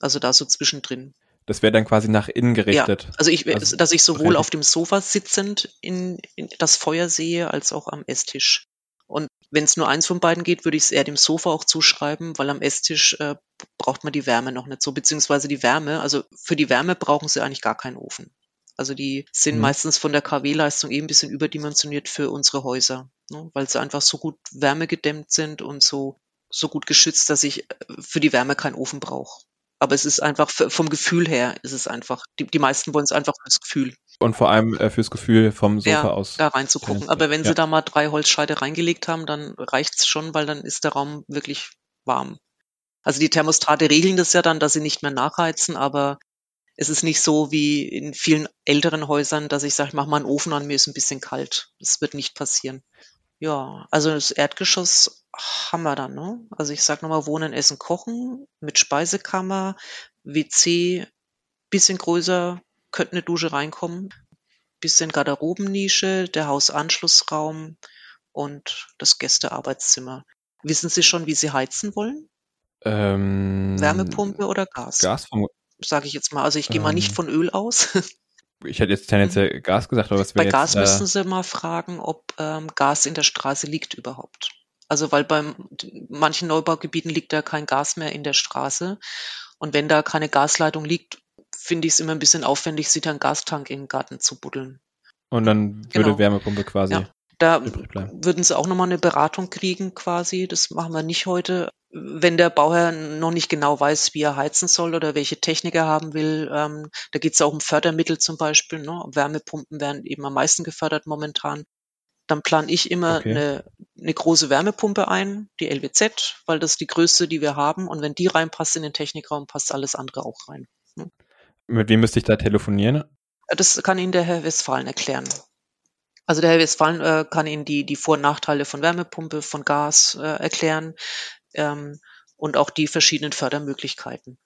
Also da so zwischendrin. Das wäre dann quasi nach innen gerichtet. Ja, also ich, Also dass ich sowohl auf dem Sofa sitzend in, in das Feuer sehe, als auch am Esstisch. Und wenn es nur eins von beiden geht, würde ich es eher dem Sofa auch zuschreiben, weil am Esstisch äh, braucht man die Wärme noch nicht so, beziehungsweise die Wärme, also für die Wärme brauchen sie eigentlich gar keinen Ofen. Also die sind Mhm. meistens von der KW-Leistung eben ein bisschen überdimensioniert für unsere Häuser, ne? weil sie einfach so gut wärmegedämmt sind und so, so gut geschützt, dass ich äh, für die Wärme keinen Ofen brauche. Aber es ist einfach vom Gefühl her, ist es einfach, die, die meisten wollen es einfach fürs Gefühl, Und vor allem äh, fürs Gefühl vom Sofa ja, aus. da reinzugucken. Aber wenn Ja. sie da mal drei Holzscheite reingelegt haben, dann reicht's schon, weil dann ist der Raum wirklich warm. Also die Thermostate regeln das ja dann, dass sie nicht mehr nachheizen, aber es ist nicht so wie in vielen älteren Häusern, dass ich sage, ich mach mal einen Ofen an, mir ist ein bisschen kalt. Das wird nicht passieren. Ja, also das Erdgeschoss haben wir dann, ne? Also ich sag nochmal, Wohnen, Essen, Kochen mit Speisekammer, WC, bisschen größer, könnte eine Dusche reinkommen, bisschen Garderobennische, der Hausanschlussraum und das Gästearbeitszimmer. Wissen Sie schon, wie Sie heizen wollen? Ähm, Wärmepumpe oder Gas? Gas, sage ich jetzt mal. Also ich gehe mal nicht Ähm. von Öl aus. (laughs) Ich hätte jetzt tendenziell Gas gesagt, aber was Bei wäre Gas jetzt, äh, Sie mal fragen, ob ähm, Gas in der Straße liegt überhaupt. Also weil bei manchen Neubaugebieten liegt da kein Gas mehr in der Straße. Und wenn da keine Gasleitung liegt, finde ich es immer ein bisschen aufwendig, sich einen Gastank in den Garten zu buddeln. und dann würde Genau. Wärmepumpe quasi Ja. Da würden Sie auch nochmal eine Beratung kriegen quasi. Das machen wir nicht heute. Wenn der Bauherr noch nicht genau weiß, wie er heizen soll oder welche Technik er haben will, ähm, da geht es auch um Fördermittel zum Beispiel. Ne? Wärmepumpen werden eben am meisten gefördert momentan. Dann plane ich immer Okay. eine, eine große Wärmepumpe ein, die LWZ, weil das ist die größte, die wir haben. Und wenn die reinpasst in den Technikraum, passt alles andere auch rein. Mit wem müsste ich da telefonieren? Das kann Ihnen der Herr Westphalen erklären. Also der Herr Westphalen äh, kann Ihnen die, die Vor- und Nachteile von Wärmepumpe, von Gas äh, erklären ähm, und auch die verschiedenen Fördermöglichkeiten,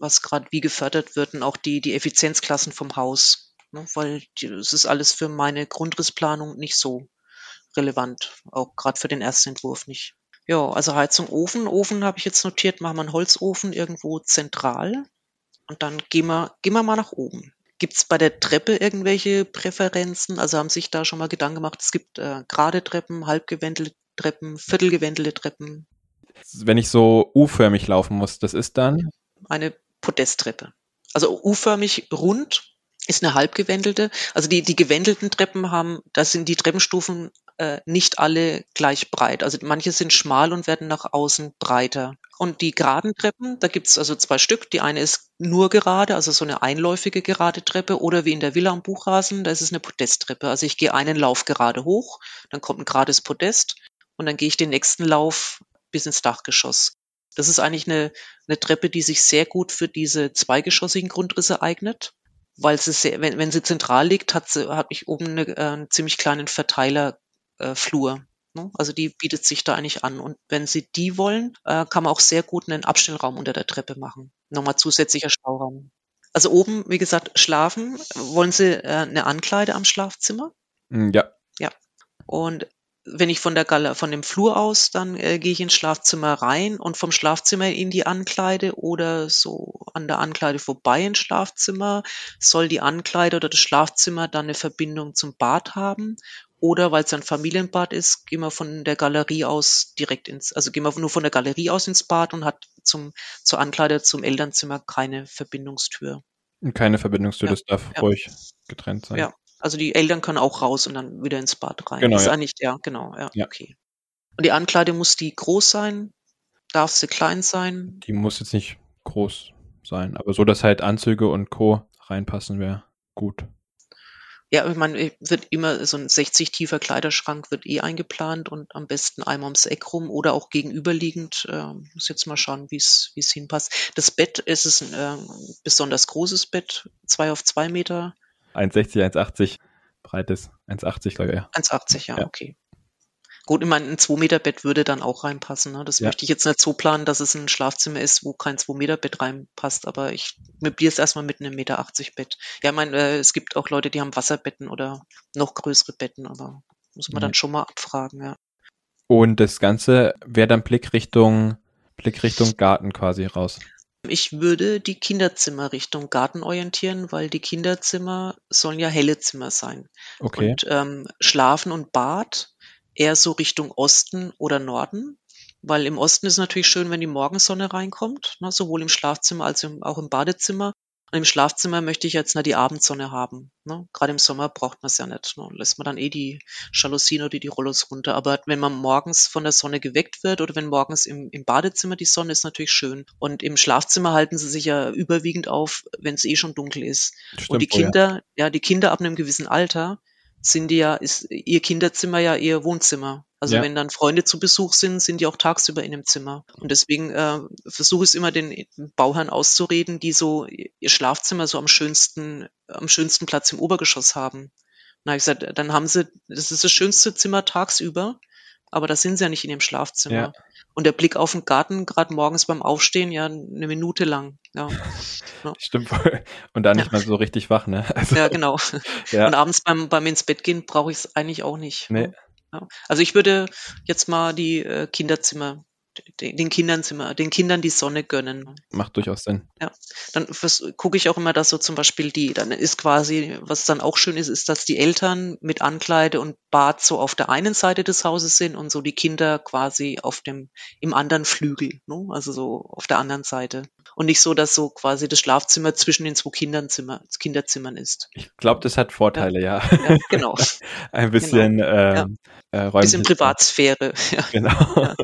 was gerade wie gefördert wird und auch die, die Effizienzklassen vom Haus. Ne? Weil das ist alles für meine Grundrissplanung nicht so relevant, auch gerade für den ersten Entwurf nicht. Ja, also Heizung, Ofen. Ofen habe ich jetzt notiert, machen wir einen Holzofen irgendwo zentral und dann gehen wir, gehen wir mal nach oben. Gibt es bei der Treppe irgendwelche Präferenzen? Also haben sich da schon mal Gedanken gemacht, es gibt äh, gerade Treppen, halbgewendelte Treppen, viertelgewendelte Treppen, Wenn ich so U-förmig laufen muss, das ist dann eine Podesttreppe. Also U-förmig rund ist eine halbgewendelte. Also die, die gewendelten Treppen haben, da sind die Treppenstufen äh, nicht alle gleich breit. Also manche sind schmal und werden nach außen breiter. Und die geraden Treppen, da gibt's also zwei Stück. Die eine ist nur gerade, also so eine einläufige gerade Treppe, oder wie in der Villa am Buchrasen, da ist es eine Podesttreppe. Also ich gehe einen Lauf gerade hoch, dann kommt ein gerades Podest und dann gehe ich den nächsten Lauf bis ins Dachgeschoss. Das ist eigentlich eine, eine Treppe, die sich sehr gut für diese zweigeschossigen Grundrisse eignet, weil sie sehr, wenn, wenn sie zentral liegt, hat sie, habe ich oben eine, äh, einen ziemlich kleinen Verteilerflur. Äh, ne? also die bietet sich da eigentlich an. Und wenn Sie die wollen, äh, kann man auch sehr gut einen Abstellraum unter der Treppe machen. Nochmal zusätzlicher Stauraum. Also oben, wie gesagt, schlafen. Wollen Sie äh, eine Ankleide am Schlafzimmer? Hm, ja, Und wenn ich von der Galle, von dem Flur aus, dann äh, gehe ich ins Schlafzimmer rein und vom Schlafzimmer in die Ankleide oder so an der Ankleide vorbei ins Schlafzimmer. Soll die Ankleide oder das Schlafzimmer dann eine Verbindung zum Bad haben? Oder weil es ein Familienbad ist, gehen wir von der Galerie aus direkt ins, also gehen wir nur von der Galerie aus ins Bad und hat zum, zur Ankleide, zum Elternzimmer keine Verbindungstür. und keine Verbindungstür, Ja, das darf ja. ruhig getrennt sein. Ja. Also die Eltern können auch raus und dann wieder ins Bad rein. Genau, ist ja. eigentlich, ja, genau, ja, Ja. okay. Und die Ankleide muss die groß sein? Darf sie klein sein? Die muss jetzt nicht groß sein, aber so, dass halt Anzüge und Co. reinpassen wäre gut. Ja, ich meine, wird immer so ein 60 tiefer Kleiderschrank wird eh eingeplant und am besten einmal ums Eck rum oder auch gegenüberliegend. Äh, muss jetzt mal schauen, wie es wie es hinpasst. Das Bett ist es ein äh, besonders großes Bett, zwei auf zwei Meter, 1,60, 1,80, breites 1,80, glaube ich. Ja. 1,80, ja, Ja. okay. Gut, ich meine, ein 2-Meter-Bett würde dann auch reinpassen. Ne? Das Ja. möchte ich jetzt nicht so planen, dass es ein Schlafzimmer ist, wo kein 2-Meter-Bett reinpasst, aber ich möbliere es erstmal mit einem 1,80 Meter Bett. Ja, ich meine, äh, es gibt auch Leute, die haben Wasserbetten oder noch größere Betten, aber muss man Ja. dann schon mal abfragen, ja. Und das Ganze wäre dann Blick Richtung, Blick Richtung Garten quasi raus. Ich würde die Kinderzimmer Richtung Garten orientieren, weil die Kinderzimmer sollen ja helle Zimmer sein. Okay. Und ähm, Schlafen und Bad eher so Richtung Osten oder Norden, weil im Osten ist es natürlich schön, wenn die Morgensonne reinkommt, ne, sowohl im Schlafzimmer als auch im Badezimmer. Und im Schlafzimmer möchte ich jetzt nicht die Abendsonne haben. Ne? Gerade im Sommer braucht man es ja nicht. Ne? Lässt man dann eh die Jalousien oder die Rollos runter. Aber wenn man morgens von der Sonne geweckt wird oder wenn morgens im, im Badezimmer die Sonne ist, natürlich schön. Und im Schlafzimmer halten sie sich ja überwiegend auf, wenn es eh schon dunkel ist. Und die wohl, ja. Kinder, ja. die Kinder ab einem gewissen Alter sind die ja, ist ihr Kinderzimmer ja ihr Wohnzimmer. Also Ja. wenn dann Freunde zu Besuch sind, sind die auch tagsüber in dem Zimmer. Und deswegen äh, versuche ich es immer den Bauherren auszureden, die so ihr Schlafzimmer so am schönsten, am schönsten Platz im Obergeschoss haben. Na, ich gesagt, dann haben sie, das ist das schönste Zimmer tagsüber, aber da sind sie ja nicht in dem Schlafzimmer. Ja. Und der Blick auf den Garten, gerade morgens beim Aufstehen, ja, eine Minute lang. Ja, Stimmt voll. Und da nicht Ja. mal so richtig wach, ne? Also, ja genau. (laughs) ja. Und abends beim, beim ins Bett gehen brauche ich es eigentlich auch nicht. Nee. Also ich würde jetzt mal die äh, Kinderzimmer, den, Kindern den Kindern die Sonne gönnen. Macht durchaus Sinn. Ja, dann gucke ich auch immer, dass so zum Beispiel die, dann ist quasi, was dann auch schön ist, ist, dass die Eltern mit Ankleide und Bad so auf der einen Seite des Hauses sind und so die Kinder quasi auf dem, im anderen Flügel, ne? also so auf der anderen Seite. Und nicht so, dass so quasi das Schlafzimmer zwischen den zwei Kinderzimmer, Kinderzimmern ist. Ich glaube, das hat Vorteile, ja. Ja, ja genau. (laughs) Ein bisschen, genau. ähm, ja. äh, bisschen Privatsphäre. (laughs) Ja. Genau.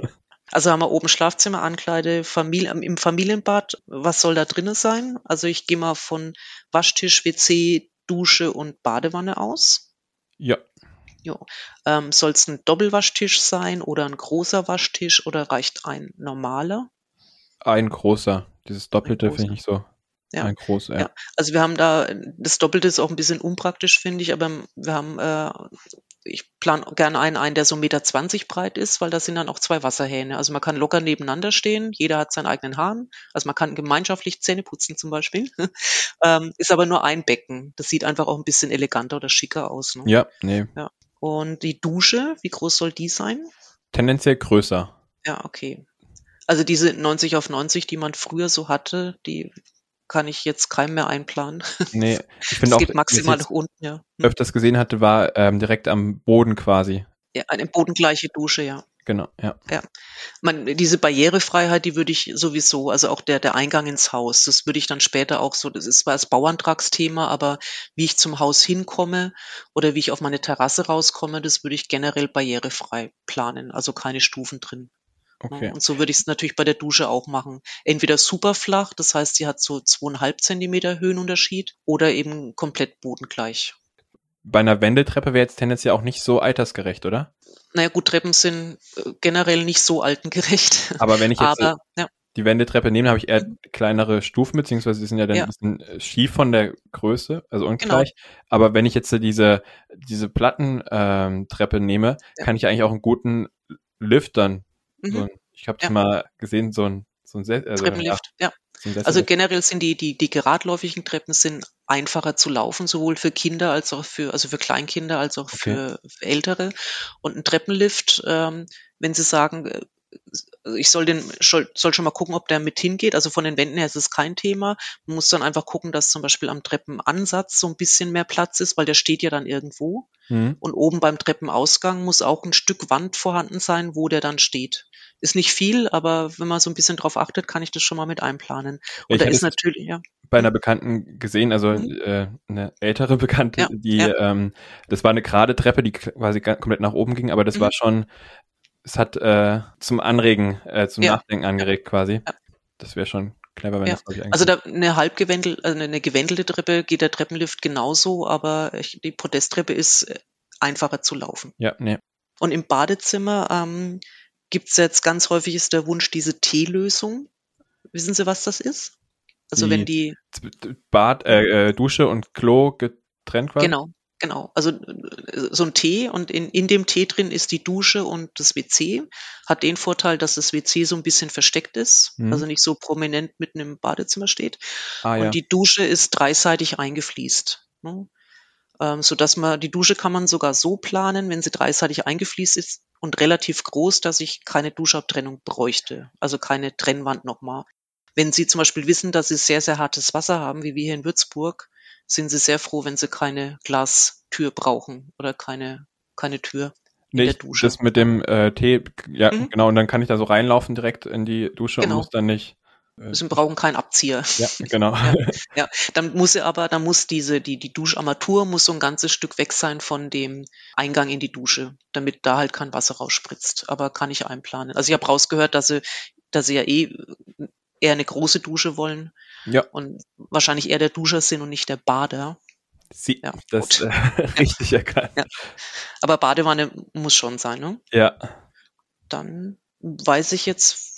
Also haben wir oben Schlafzimmer, Ankleide, Familie, im Familienbad. Was soll da drinnen sein? Also ich gehe mal von Waschtisch, WC, Dusche und Badewanne aus. Ja. Ja. Ähm, Soll es ein Doppelwaschtisch sein oder ein großer Waschtisch oder reicht ein normaler? Ein großer. Dieses Doppelte finde ich so. Ja. Ein großer, ja. ja. Also wir haben da, das Doppelte ist auch ein bisschen unpraktisch, finde ich, aber wir haben, äh, ich plane gerne einen ein, der so 1,20 Meter breit ist, weil da sind dann auch zwei Wasserhähne. Also man kann locker nebeneinander stehen, jeder hat seinen eigenen Hahn. Also man kann gemeinschaftlich Zähne putzen zum Beispiel. (laughs) ähm, ist aber nur ein Becken. Das sieht einfach auch ein bisschen eleganter oder schicker aus. Ne? Ja, nee. Ja. Und die Dusche, wie groß soll die sein? Tendenziell größer. Ja, okay. Also diese 90 auf 90, die man früher so hatte, die kann ich jetzt keinem mehr einplanen. (laughs) Nee, ich finde auch, geht maximal nach unten, ja. Hm. öfters gesehen hatte, war ähm, direkt am Boden quasi. Ja, eine bodengleiche Dusche, ja. Genau, ja. Ja. Man, diese Barrierefreiheit, die würde ich sowieso, also auch der, der Eingang ins Haus, das würde ich dann später auch so, das ist zwar das Bauantragsthema, aber wie ich zum Haus hinkomme oder wie ich auf meine Terrasse rauskomme, das würde ich generell barrierefrei planen, also keine Stufen drin. Okay. Und so würde ich es natürlich bei der Dusche auch machen. Entweder super flach, das heißt, sie hat so zweieinhalb Zentimeter Höhenunterschied oder eben komplett bodengleich. Bei einer Wendeltreppe wäre jetzt tendenziell auch nicht so altersgerecht, oder? Naja, gut, Treppen sind äh, generell nicht so altengerecht. Aber wenn ich jetzt Aber, ja. die Wendeltreppe nehme, habe ich eher kleinere Stufen, beziehungsweise die sind ja dann Ja. ein bisschen äh, schief von der Größe, also ungleich. Aber wenn ich jetzt diese, diese Plattentreppe nehme, Ja. kann ich eigentlich auch einen guten Lift dann Mhm. So ein, ich habe es Ja. mal gesehen, so ein, so ein Sess- also, Treppenlift, ja. Also generell sind die, die, die geradläufigen Treppen sind einfacher zu laufen, sowohl für Kinder als auch für, also für Kleinkinder als auch Okay. für, für Ältere. Und ein Treppenlift, ähm, wenn Sie sagen, äh, also ich soll den, soll, soll schon mal gucken, ob der mit hingeht. Also von den Wänden her ist es kein Thema. Man muss dann einfach gucken, dass zum Beispiel am Treppenansatz so ein bisschen mehr Platz ist, weil der steht ja dann irgendwo. Mhm. Und oben beim Treppenausgang muss auch ein Stück Wand vorhanden sein, wo der dann steht. Ist nicht viel, aber wenn man so ein bisschen drauf achtet, kann ich das schon mal mit einplanen. Und ich da ist natürlich, ja. bei einer Bekannten gesehen, also Mhm. äh, eine ältere Bekannte, Ja, die, ja. ähm, das war eine gerade Treppe, die quasi komplett nach oben ging, aber das Mhm. war schon, es hat äh, zum Anregen, äh, zum Ja. Nachdenken angeregt quasi. Das wäre schon clever, wenn Ja. das, glaube ich, Also da eine halb gewendel, also eine gewendelte Treppe geht der Treppenlift genauso, aber ich, die Podesttreppe ist äh, einfacher zu laufen. ja, nee. Und im Badezimmer ähm, gibt's jetzt ganz häufig ist der Wunsch diese T-Lösung. Wissen Sie, was das ist? Also Die- wenn die Bad, äh, äh, Dusche und Klo getrennt quasi? Genau, genau. Also äh, so ein T und in, in dem T drin ist die Dusche und das WC. Hat den Vorteil, dass das WC so ein bisschen versteckt ist, Mhm. also nicht so prominent mitten im Badezimmer steht. Ah, und ja. die Dusche ist dreiseitig eingefließt. Ne? Ähm, so dass man, die Dusche kann man sogar so planen, wenn sie dreiseitig eingefließt ist und relativ groß, dass ich keine Duschabtrennung bräuchte. Also keine Trennwand nochmal. Wenn Sie zum Beispiel wissen, dass Sie sehr, sehr hartes Wasser haben, wie wir hier in Würzburg, sind Sie sehr froh, wenn Sie keine Glastür brauchen oder keine, keine Tür in Nee, der ich, Dusche. das mit dem äh, Tee, ja, Mhm. genau, und dann kann ich da so reinlaufen direkt in die Dusche Genau. und muss dann nicht. Äh, Sie brauchen keinen Abzieher. ja, genau. (laughs) Ja. (laughs) Ja, dann muss sie aber, dann muss diese, die, die Duscharmatur muss so ein ganzes Stück weg sein von dem Eingang in die Dusche, damit da halt kein Wasser rausspritzt. Aber kann ich einplanen. Also ich habe rausgehört, dass sie, dass sie ja eh eher eine große Dusche wollen Ja. und wahrscheinlich eher der Duscher sind und nicht der Bader. Sie, Ja, das gut. äh, (laughs) richtig erkannt. Ja. Aber Badewanne muss schon sein, ne? Ja. Dann weiß ich jetzt,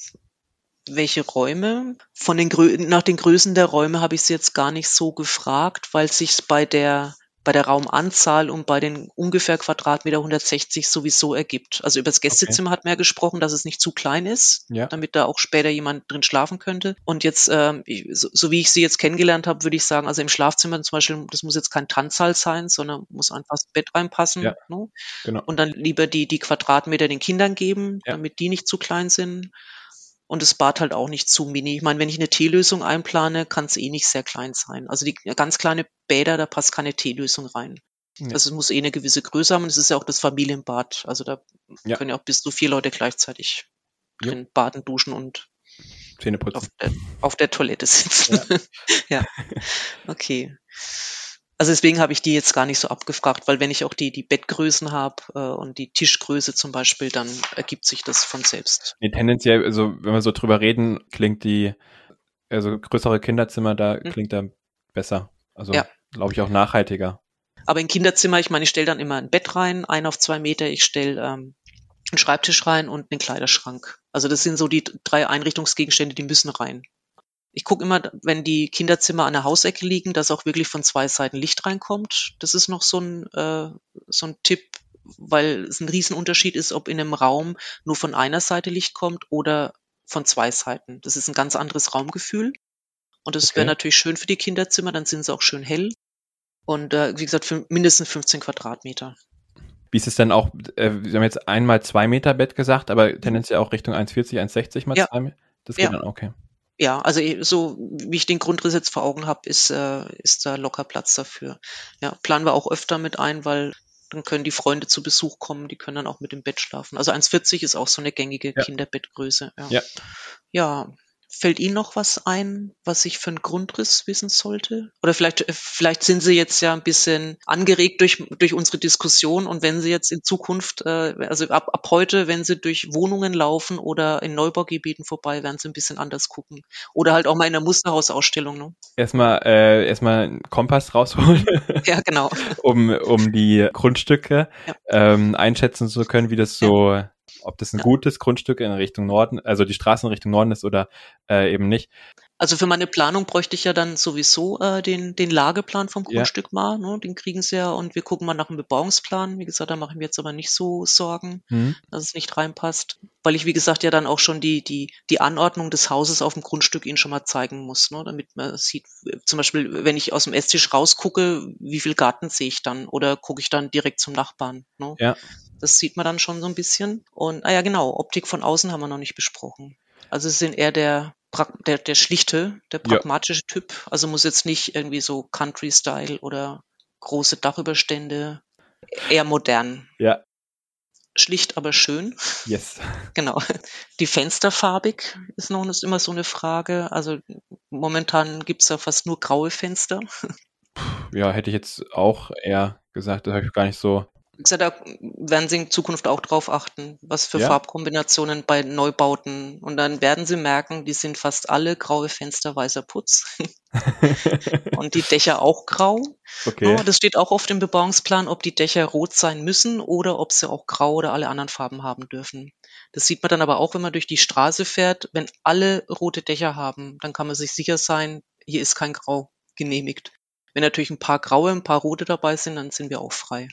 welche Räume. Von den Grö nach den Größen der Räume habe ich sie jetzt gar nicht so gefragt, weil sich bei der bei der Raumanzahl und bei den ungefähr Quadratmeter 160 sowieso ergibt. Also über das Gästezimmer hat man ja gesprochen, dass es nicht zu klein ist, Ja. damit da auch später jemand drin schlafen könnte. Und jetzt, ich, so, so wie ich sie jetzt kennengelernt habe, würde ich sagen, also im Schlafzimmer zum Beispiel, das muss jetzt kein Tanzsaal sein, sondern muss einfach das Bett reinpassen. Ja. Ne? Genau. Und dann lieber die, die Quadratmeter den Kindern geben, Ja. damit die nicht zu klein sind. Und das Bad halt auch nicht zu mini. Ich meine, wenn ich eine Teelösung einplane, kann es eh nicht sehr klein sein. Also die ganz kleine Bäder, da passt keine Teelösung rein. Ja. Also es muss eh eine gewisse Größe haben und es ist ja auch das Familienbad. Also da ja. können ja auch bis zu vier Leute gleichzeitig drin ja. baden, duschen und. Auf der, auf der Toilette sitzen. Ja. (laughs) ja. (laughs) Okay. Also deswegen habe ich die jetzt gar nicht so abgefragt, weil wenn ich auch die, die Bettgrößen habe äh, und die Tischgröße zum Beispiel, dann ergibt sich das von selbst. Nee, tendenziell, also wenn wir so drüber reden, klingt die, also größere Kinderzimmer, da hm. klingt da besser. Also ja. glaube ich auch nachhaltiger. Aber im Kinderzimmer, ich meine, ich stelle dann immer ein Bett rein, ein auf zwei Meter, ich stelle ähm, einen Schreibtisch rein und einen Kleiderschrank. Also das sind so die drei Einrichtungsgegenstände, die müssen rein. Ich gucke immer, wenn die Kinderzimmer an der Hausecke liegen, dass auch wirklich von zwei Seiten Licht reinkommt. Das ist noch so ein, äh, so ein Tipp, weil es ein Riesenunterschied ist, ob in einem Raum nur von einer Seite Licht kommt oder von zwei Seiten. Das ist ein ganz anderes Raumgefühl. Und das okay. wäre natürlich schön für die Kinderzimmer, dann sind sie auch schön hell. Und äh, wie gesagt, für mindestens 15 Quadratmeter. Wie ist es denn auch, äh, Sie haben jetzt einmal zwei Meter Bett gesagt, aber tendenziell auch Richtung 1,40, 1,60 mal ja. zwei Meter? Das geht ja. dann, okay. Ja, also so wie ich den Grundriss jetzt vor Augen habe, ist, äh, ist da locker Platz dafür. Ja, planen wir auch öfter mit ein, weil dann können die Freunde zu Besuch kommen, die können dann auch mit dem Bett schlafen. Also 1,40 ist auch so eine gängige ja. Kinderbettgröße. Ja. ja. ja. Fällt Ihnen noch was ein, was ich für einen Grundriss wissen sollte? Oder vielleicht, äh, vielleicht sind Sie jetzt ja ein bisschen angeregt durch, durch unsere Diskussion und wenn Sie jetzt in Zukunft, äh, also ab, ab heute, wenn Sie durch Wohnungen laufen oder in Neubaugebieten vorbei, werden Sie ein bisschen anders gucken. Oder halt auch mal in der Musterhausausstellung. Ne? Erstmal, äh, erstmal einen Kompass rausholen. (laughs) ja, genau. (laughs) um, um die Grundstücke ja. ähm, einschätzen zu können, wie das so ja ob das ein ja. gutes Grundstück in Richtung Norden, also die Straße in Richtung Norden ist oder äh, eben nicht. Also für meine Planung bräuchte ich ja dann sowieso äh, den, den Lageplan vom Grundstück ja. mal. Ne? Den kriegen sie ja und wir gucken mal nach dem Bebauungsplan. Wie gesagt, da mache ich mir jetzt aber nicht so Sorgen, mhm. dass es nicht reinpasst. Weil ich, wie gesagt, ja dann auch schon die, die, die Anordnung des Hauses auf dem Grundstück ihnen schon mal zeigen muss, ne? damit man sieht, zum Beispiel, wenn ich aus dem Esstisch rausgucke, wie viel Garten sehe ich dann oder gucke ich dann direkt zum Nachbarn. Ne? Ja. Das sieht man dann schon so ein bisschen. Und, ah ja, genau, Optik von außen haben wir noch nicht besprochen. Also es sind eher der, der, der schlichte, der pragmatische ja. Typ. Also muss jetzt nicht irgendwie so Country-Style oder große Dachüberstände. Eher modern. Ja. Schlicht, aber schön. Yes. (laughs) Genau. Die Fenster farbig ist noch ist immer so eine Frage. Also momentan gibt's ja fast nur graue Fenster. Ja, hätte ich jetzt auch eher gesagt, das habe ich gar nicht so da werden sie in Zukunft auch drauf achten, was für ja. Farbkombinationen bei Neubauten. Und dann werden sie merken, die sind fast alle graue Fenster, weißer Putz. (laughs) und die Dächer auch grau. Okay. Aber das steht auch auf dem Bebauungsplan, ob die Dächer rot sein müssen oder ob sie auch grau oder alle anderen Farben haben dürfen. Das sieht man dann aber auch, wenn man durch die Straße fährt. Wenn alle rote Dächer haben, dann kann man sich sicher sein, hier ist kein Grau genehmigt. Wenn natürlich ein paar graue, ein paar rote dabei sind, dann sind wir auch frei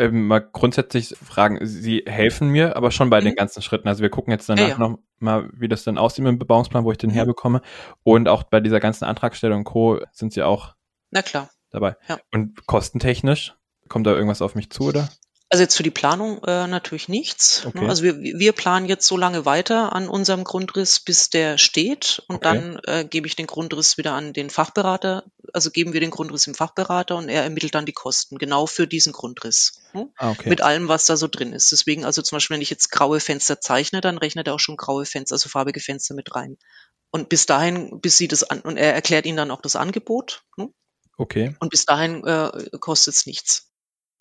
ähm, mal grundsätzlich fragen, Sie helfen mir aber schon bei mhm. den ganzen Schritten. Also wir gucken jetzt danach ja, ja. noch mal, wie das dann aussieht mit dem Bebauungsplan, wo ich den mhm. herbekomme. Und auch bei dieser ganzen Antragstellung und Co. sind Sie auch Na klar. dabei. Ja. Und kostentechnisch, kommt da irgendwas auf mich zu, oder? Also jetzt für die Planung äh, natürlich nichts. Ne? Okay. Also wir, wir planen jetzt so lange weiter an unserem Grundriss, bis der steht. Und okay. dann äh, gebe ich den Grundriss wieder an den Fachberater. Also geben wir den Grundriss im Fachberater und er ermittelt dann die Kosten genau für diesen Grundriss. Ne? Ah, okay. Mit allem, was da so drin ist. Deswegen, also zum Beispiel, wenn ich jetzt graue Fenster zeichne, dann rechnet er auch schon graue Fenster, also farbige Fenster mit rein. Und bis dahin, bis sie das an, und er erklärt ihnen dann auch das Angebot. Ne? Okay. Und bis dahin äh, kostet es nichts.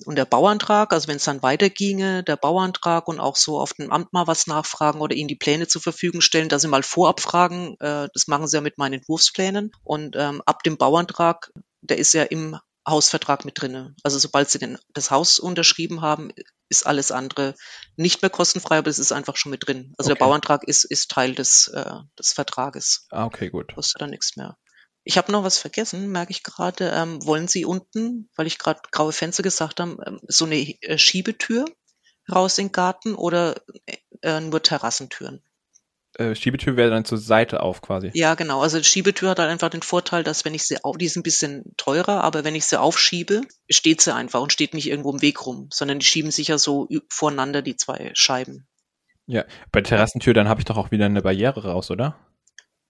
Und der Bauantrag, also wenn es dann weiterginge, der Bauantrag und auch so auf dem Amt mal was nachfragen oder ihnen die Pläne zur Verfügung stellen, dass sie mal vorab fragen, äh, das machen sie ja mit meinen Entwurfsplänen. Und ähm, ab dem Bauantrag, der ist ja im Hausvertrag mit drinne. Also sobald sie den, das Haus unterschrieben haben, ist alles andere nicht mehr kostenfrei, aber es ist einfach schon mit drin. Also okay. der Bauantrag ist, ist Teil des, äh, des Vertrages. Ah, okay, gut. Kostet dann nichts mehr. Ich habe noch was vergessen, merke ich gerade. Ähm, wollen Sie unten, weil ich gerade graue Fenster gesagt habe, ähm, so eine äh, Schiebetür raus in den Garten oder äh, nur Terrassentüren? Äh, Schiebetür wäre dann zur Seite auf quasi. Ja, genau. Also Schiebetür hat halt einfach den Vorteil, dass wenn ich sie auf, die ist ein bisschen teurer, aber wenn ich sie aufschiebe, steht sie einfach und steht nicht irgendwo im Weg rum, sondern die schieben sich ja so voreinander, die zwei Scheiben. Ja, bei Terrassentür, dann habe ich doch auch wieder eine Barriere raus, oder?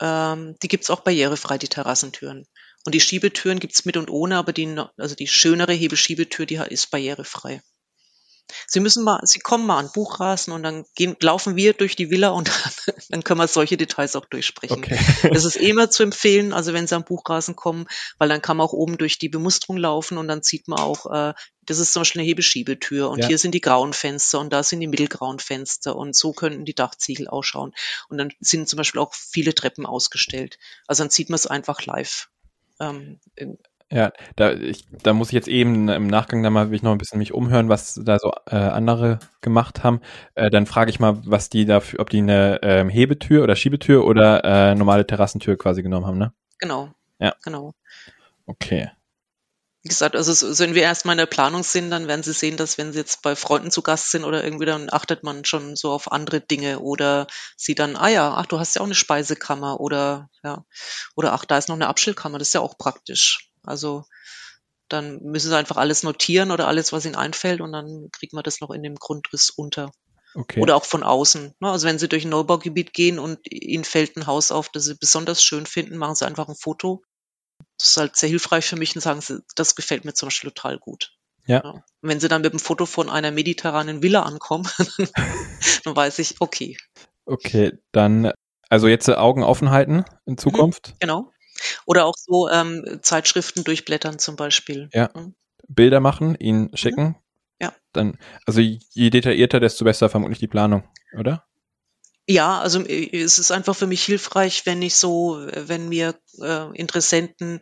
Ähm, die gibt's auch barrierefrei, die Terrassentüren. Und die Schiebetüren gibt's mit und ohne, aber die, also die schönere Hebeschiebetür, die ist barrierefrei. Sie müssen mal, Sie kommen mal an Buchrasen und dann gehen, laufen wir durch die Villa und (laughs) dann, dann können wir solche Details auch durchsprechen. Okay. Es ist eh immer zu empfehlen, also wenn Sie am Buchrasen kommen, weil dann kann man auch oben durch die Bemusterung laufen und dann sieht man auch, äh, das ist zum Beispiel eine Hebeschiebetür und Ja. hier sind die grauen Fenster und da sind die mittelgrauen Fenster und so könnten die Dachziegel ausschauen. Und dann sind zum Beispiel auch viele Treppen ausgestellt. Also dann sieht man es einfach live. Ähm, Ja, da, ich, da muss ich jetzt eben im Nachgang da mal will ich noch ein bisschen mich umhören, was da so äh, andere gemacht haben. Äh, dann frage ich mal, was die dafür, ob die eine ähm, Hebetür oder Schiebetür oder äh, normale Terrassentür quasi genommen haben, ne? genau. Ja. Genau. Okay. Wie gesagt, also so- so wenn wir erstmal in der Planung sind, dann werden Sie sehen, dass wenn Sie jetzt bei Freunden zu Gast sind oder irgendwie, dann achtet man schon so auf andere Dinge oder Sie dann, ah ja, ach, du hast ja auch eine Speisekammer oder ja, oder ach, da ist noch eine Abstellkammer, das ist ja auch praktisch. Also dann müssen Sie einfach alles notieren oder alles, was Ihnen einfällt und dann kriegt man das noch in dem Grundriss unter. Okay. Oder auch von außen. Ne? Also wenn Sie durch ein Neubaugebiet gehen und Ihnen fällt ein Haus auf, das Sie besonders schön finden, machen Sie einfach ein Foto. Das ist halt sehr hilfreich für mich und sagen Sie, das gefällt mir zum Beispiel total gut. Ja. Und wenn Sie dann mit dem Foto von einer mediterranen Villa ankommen, (laughs) dann weiß ich, okay, Okay, dann, also jetzt Augen offen halten in Zukunft. genau. Oder auch so ähm, Zeitschriften durchblättern zum Beispiel. Ja. Mhm. Bilder machen, ihnen schicken. Ja. Dann, also je detaillierter, desto besser vermutlich die Planung, oder? Ja, also äh, es ist einfach für mich hilfreich, wenn ich so, wenn mir äh, Interessenten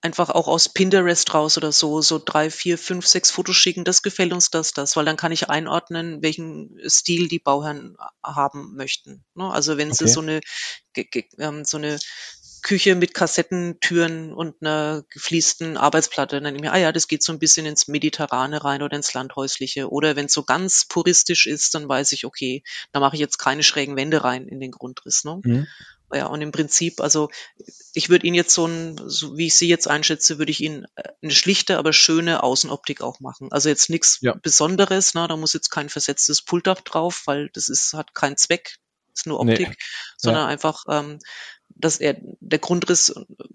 einfach auch aus Pinterest raus oder so, so drei, vier, fünf, sechs Fotos schicken, das gefällt uns das, das, weil dann kann ich einordnen, welchen Stil die Bauherren haben möchten. Ne? Also wenn sie Okay. so eine, ähm, so eine Küche mit Kassettentüren und einer gefliesten Arbeitsplatte, dann denke ich mir, ah ja, das geht so ein bisschen ins Mediterrane rein oder ins Landhäusliche. Oder wenn es so ganz puristisch ist, dann weiß ich, okay, da mache ich jetzt keine schrägen Wände rein in den Grundriss. Ne? Mhm. Ja, und im Prinzip, also ich würde Ihnen jetzt so ein, so wie ich Sie jetzt einschätze, würde ich Ihnen äh, eine schlichte, aber schöne Außenoptik auch machen. Also jetzt nichts Ja. Besonderes, ne? da muss jetzt kein versetztes Pultdach drauf, weil das ist, hat keinen Zweck, ist nur Nee. Optik, sondern einfach, ähm, dass er, der Grundriss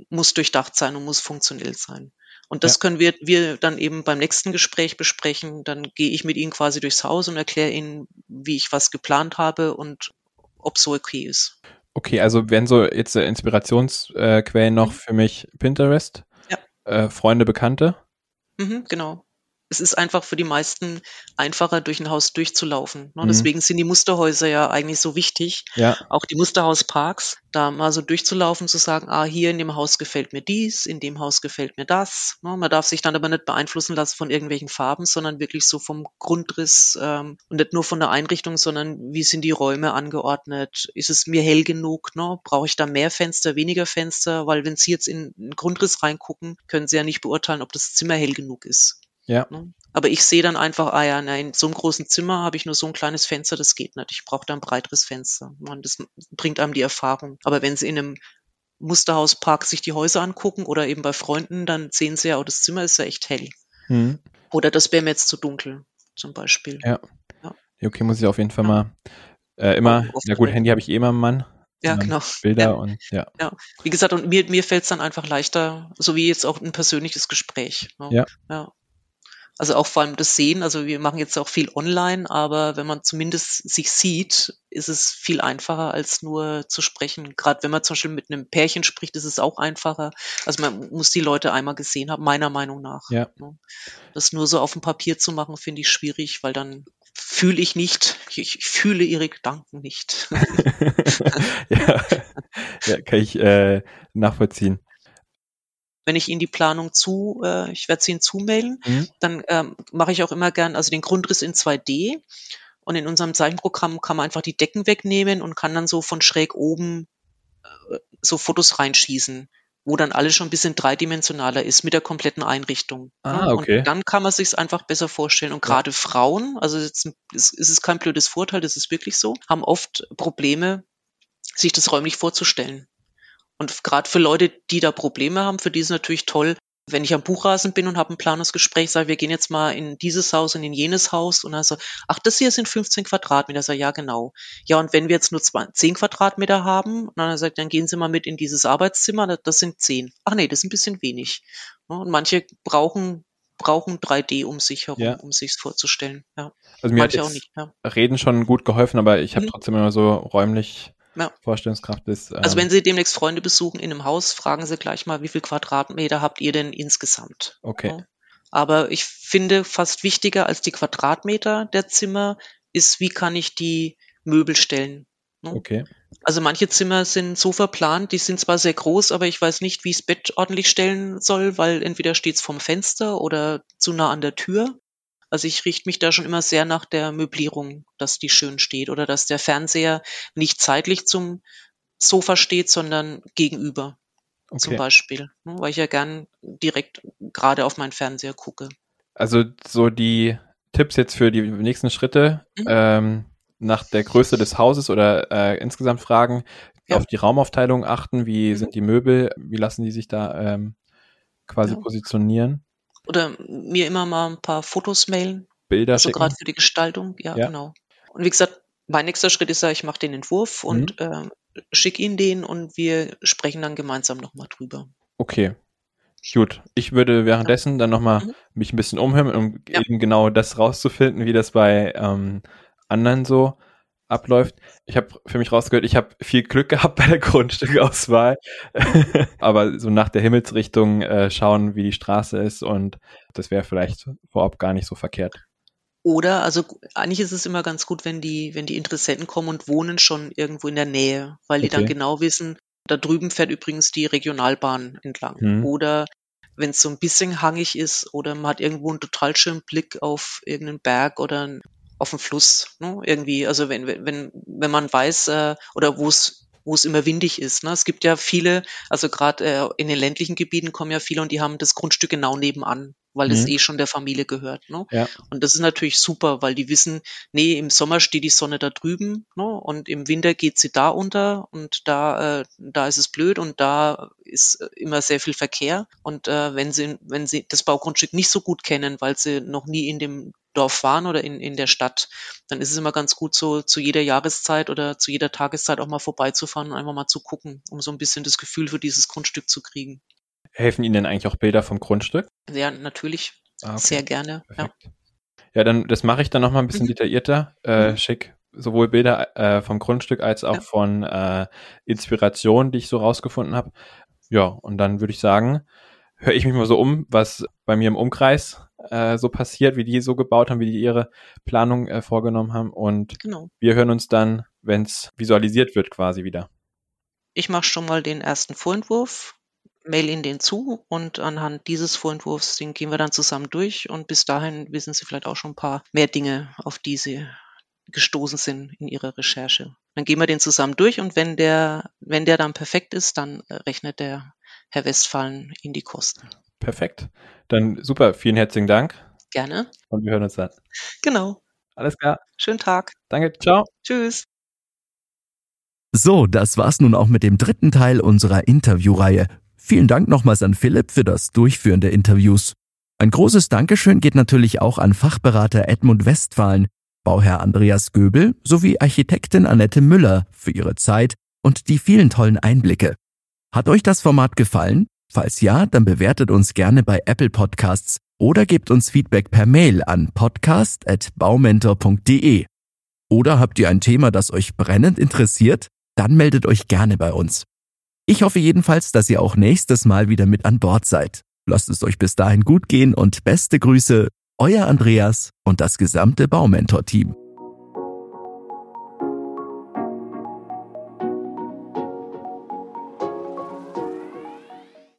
muss durchdacht sein und muss funktionell sein. Und das Ja. können wir, wir dann eben beim nächsten Gespräch besprechen. Dann gehe ich mit Ihnen quasi durchs Haus und erkläre Ihnen, wie ich was geplant habe und ob so okay ist. Okay, also wären so jetzt Inspirationsquellen noch Mhm. für mich Pinterest, Ja. äh, Freunde, Bekannte. Mhm, genau. Es ist einfach für die meisten einfacher, durch ein Haus durchzulaufen. Ne? Mhm. Deswegen sind die Musterhäuser ja eigentlich so wichtig. Ja, Auch die Musterhausparks, da mal so durchzulaufen, zu sagen, ah, hier in dem Haus gefällt mir dies, in dem Haus gefällt mir das. Ne? Man darf sich dann aber nicht beeinflussen lassen von irgendwelchen Farben, sondern wirklich so vom Grundriss ähm, und nicht nur von der Einrichtung, sondern wie sind die Räume angeordnet? Ist es mir hell genug? Ne? Brauche ich da mehr Fenster, weniger Fenster? Weil wenn Sie jetzt in einen Grundriss reingucken, können Sie ja nicht beurteilen, ob das Zimmer hell genug ist. Ja, Ne? Aber ich sehe dann einfach, ah ja, nein, in so einem großen Zimmer habe ich nur so ein kleines Fenster, das geht nicht. Ich brauche da ein breiteres Fenster. Man, das bringt einem die Erfahrung. Aber wenn Sie in einem Musterhauspark sich die Häuser angucken oder eben bei Freunden, dann sehen Sie ja, oh, das Zimmer ist ja echt hell. Mhm. Oder das wäre mir jetzt zu dunkel, zum Beispiel. Ja. Okay, muss ich auf jeden Fall mal äh, immer, ja gut, Handy habe ich eh immer im Mann. Ja, ähm, genau. Bilder (laughs) Ja. und ja. Wie gesagt, und mir, mir fällt es dann einfach leichter, so wie jetzt auch ein persönliches Gespräch. Ne? Ja. ja. Also auch vor allem das Sehen, also wir machen jetzt auch viel online, aber wenn man zumindest sich sieht, ist es viel einfacher als nur zu sprechen. Gerade wenn man zum Beispiel mit einem Pärchen spricht, ist es auch einfacher. Also man muss die Leute einmal gesehen haben, meiner Meinung nach. Ja. ne? Das nur so auf dem Papier zu machen, finde ich schwierig, weil dann fühle ich nicht, ich, ich fühle ihre Gedanken nicht. (laughs) ja. ja, kann ich äh, nachvollziehen. Wenn ich Ihnen die Planung zu, äh, ich werde sie Ihnen zumailen, Mhm. dann ähm, mache ich auch immer gern, also den Grundriss in 2D. Und in unserem Zeichenprogramm kann man einfach die Decken wegnehmen und kann dann so von schräg oben äh, so Fotos reinschießen, wo dann alles schon ein bisschen dreidimensionaler ist mit der kompletten Einrichtung. Ah, Ja, okay. Und dann kann man sich einfach besser vorstellen. Und gerade Frauen, also jetzt ist, ist es kein blödes Vorteil, das ist wirklich so, haben oft Probleme, sich das räumlich vorzustellen. Und gerade für Leute, die da Probleme haben, für die ist es natürlich toll, wenn ich am Buchrasen bin und habe ein Planungsgespräch, sage, wir gehen jetzt mal in dieses Haus und in jenes Haus und also, ach, das hier sind 15 Quadratmeter. Sag, ja, genau. Ja, und wenn wir jetzt nur zwei, 10 Quadratmeter haben, dann sagt, dann gehen Sie mal mit in dieses Arbeitszimmer, das sind 10. Ach nee, das ist ein bisschen wenig. Und manche brauchen brauchen 3D um sich herum, ja. um sich's vorzustellen. Ja. Also mir Manche hat auch nicht, ja. Reden schon gut geholfen, aber ich habe mhm. trotzdem immer so räumlich ja. Vorstellungskraft ist. Also ähm, also wenn Sie demnächst Freunde besuchen in einem Haus, fragen Sie gleich mal, wie viel Quadratmeter habt ihr denn insgesamt? Okay. Ja. Aber ich finde fast wichtiger als die Quadratmeter der Zimmer ist, wie kann ich die Möbel stellen? Ne? Okay. Also manche Zimmer sind so verplant, die sind zwar sehr groß, aber ich weiß nicht, wie ich das Bett ordentlich stellen soll, weil entweder steht es vom Fenster oder zu nah an der Tür. Also ich richte mich da schon immer sehr nach der Möblierung, dass die schön steht oder dass der Fernseher nicht zeitlich zum Sofa steht, sondern gegenüber okay. zum Beispiel, ne, weil ich ja gern direkt gerade auf meinen Fernseher gucke. Also so die Tipps jetzt für die nächsten Schritte. Mhm. Ähm, nach der Größe des Hauses oder äh, insgesamt fragen, ja. auf die Raumaufteilung achten, wie mhm. sind die Möbel, wie lassen die sich da ähm, quasi ja. positionieren. Oder mir immer mal ein paar Fotos mailen. Bilder Also gerade für die Gestaltung, ja, ja, genau. Und wie gesagt, mein nächster Schritt ist ja, ich mache den Entwurf mhm. und äh, schicke ihn den und wir sprechen dann gemeinsam nochmal drüber. Okay. Gut, ich würde währenddessen dann nochmal mhm. mich ein bisschen umhören, um eben genau das rauszufinden, wie das bei ähm, anderen so abläuft. Ich habe für mich rausgehört, ich habe viel Glück gehabt bei der (laughs) Grundstückauswahl, (laughs) aber so nach der Himmelsrichtung äh, schauen, wie die Straße ist und das wäre vielleicht vorab gar nicht so verkehrt. Oder, also eigentlich ist es immer ganz gut, wenn die, wenn die Interessenten kommen und wohnen schon irgendwo in der Nähe, weil die okay. dann genau wissen, da drüben fährt übrigens die Regionalbahn entlang. Hm. Oder wenn es so ein bisschen hangig ist oder man hat irgendwo einen total schönen Blick auf irgendeinen Berg oder auf dem Fluss, ne? irgendwie. Also wenn, wenn, wenn man weiß, äh, oder wo es wo es immer windig ist. Ne? Es gibt ja viele, also gerade äh, in den ländlichen Gebieten kommen ja viele und die haben das Grundstück genau nebenan, weil es mhm. eh schon der Familie gehört. Ne? Ja. Und das ist natürlich super, weil die wissen, nee, im Sommer steht die Sonne da drüben ne? und im Winter geht sie da unter und da, äh, da ist es blöd und da ist immer sehr viel Verkehr. Und äh, wenn sie, wenn sie das Baugrundstück nicht so gut kennen, weil sie noch nie in dem Dorf waren oder in, in der Stadt, dann ist es immer ganz gut, so zu jeder Jahreszeit oder zu jeder Tageszeit auch mal vorbeizufahren und einfach mal zu gucken, um so ein bisschen das Gefühl für dieses Grundstück zu kriegen. Helfen Ihnen denn eigentlich auch Bilder vom Grundstück? Ja, natürlich. Ah, okay. Sehr gerne. Ja. ja, dann das mache ich dann nochmal ein bisschen mhm. detaillierter. Äh, mhm. Schick sowohl Bilder äh, vom Grundstück als auch ja. von äh, Inspirationen, die ich so rausgefunden habe. Ja, und dann würde ich sagen, höre ich mich mal so um, was bei mir im Umkreis äh, so passiert, wie die so gebaut haben, wie die ihre Planung äh, vorgenommen haben. Und genau. wir hören uns dann, wenn es visualisiert wird, quasi wieder. Ich mache schon mal den ersten Vorentwurf, mail ihn den zu und anhand dieses Vorentwurfs, den gehen wir dann zusammen durch und bis dahin wissen Sie vielleicht auch schon ein paar mehr Dinge, auf die Sie gestoßen sind in Ihrer Recherche. Dann gehen wir den zusammen durch und wenn der, wenn der dann perfekt ist, dann rechnet der Herr Westphalen in die Kosten. Perfekt. Dann super, vielen herzlichen Dank. Gerne. Und wir hören uns dann. Genau. Alles klar. Schönen Tag. Danke, ciao. Tschüss. So, das war's nun auch mit dem dritten Teil unserer Interviewreihe. Vielen Dank nochmals an Philipp für das Durchführen der Interviews. Ein großes Dankeschön geht natürlich auch an Fachberater Edmund Westphalen, Bauherr Andreas Göbel sowie Architektin Annette Müller für ihre Zeit und die vielen tollen Einblicke. Hat euch das Format gefallen? Falls ja, dann bewertet uns gerne bei Apple Podcasts oder gebt uns Feedback per Mail an podcast.baumentor.de. Oder habt ihr ein Thema, das euch brennend interessiert? Dann meldet euch gerne bei uns. Ich hoffe jedenfalls, dass ihr auch nächstes Mal wieder mit an Bord seid. Lasst es euch bis dahin gut gehen und beste Grüße, euer Andreas und das gesamte Baumentor-Team.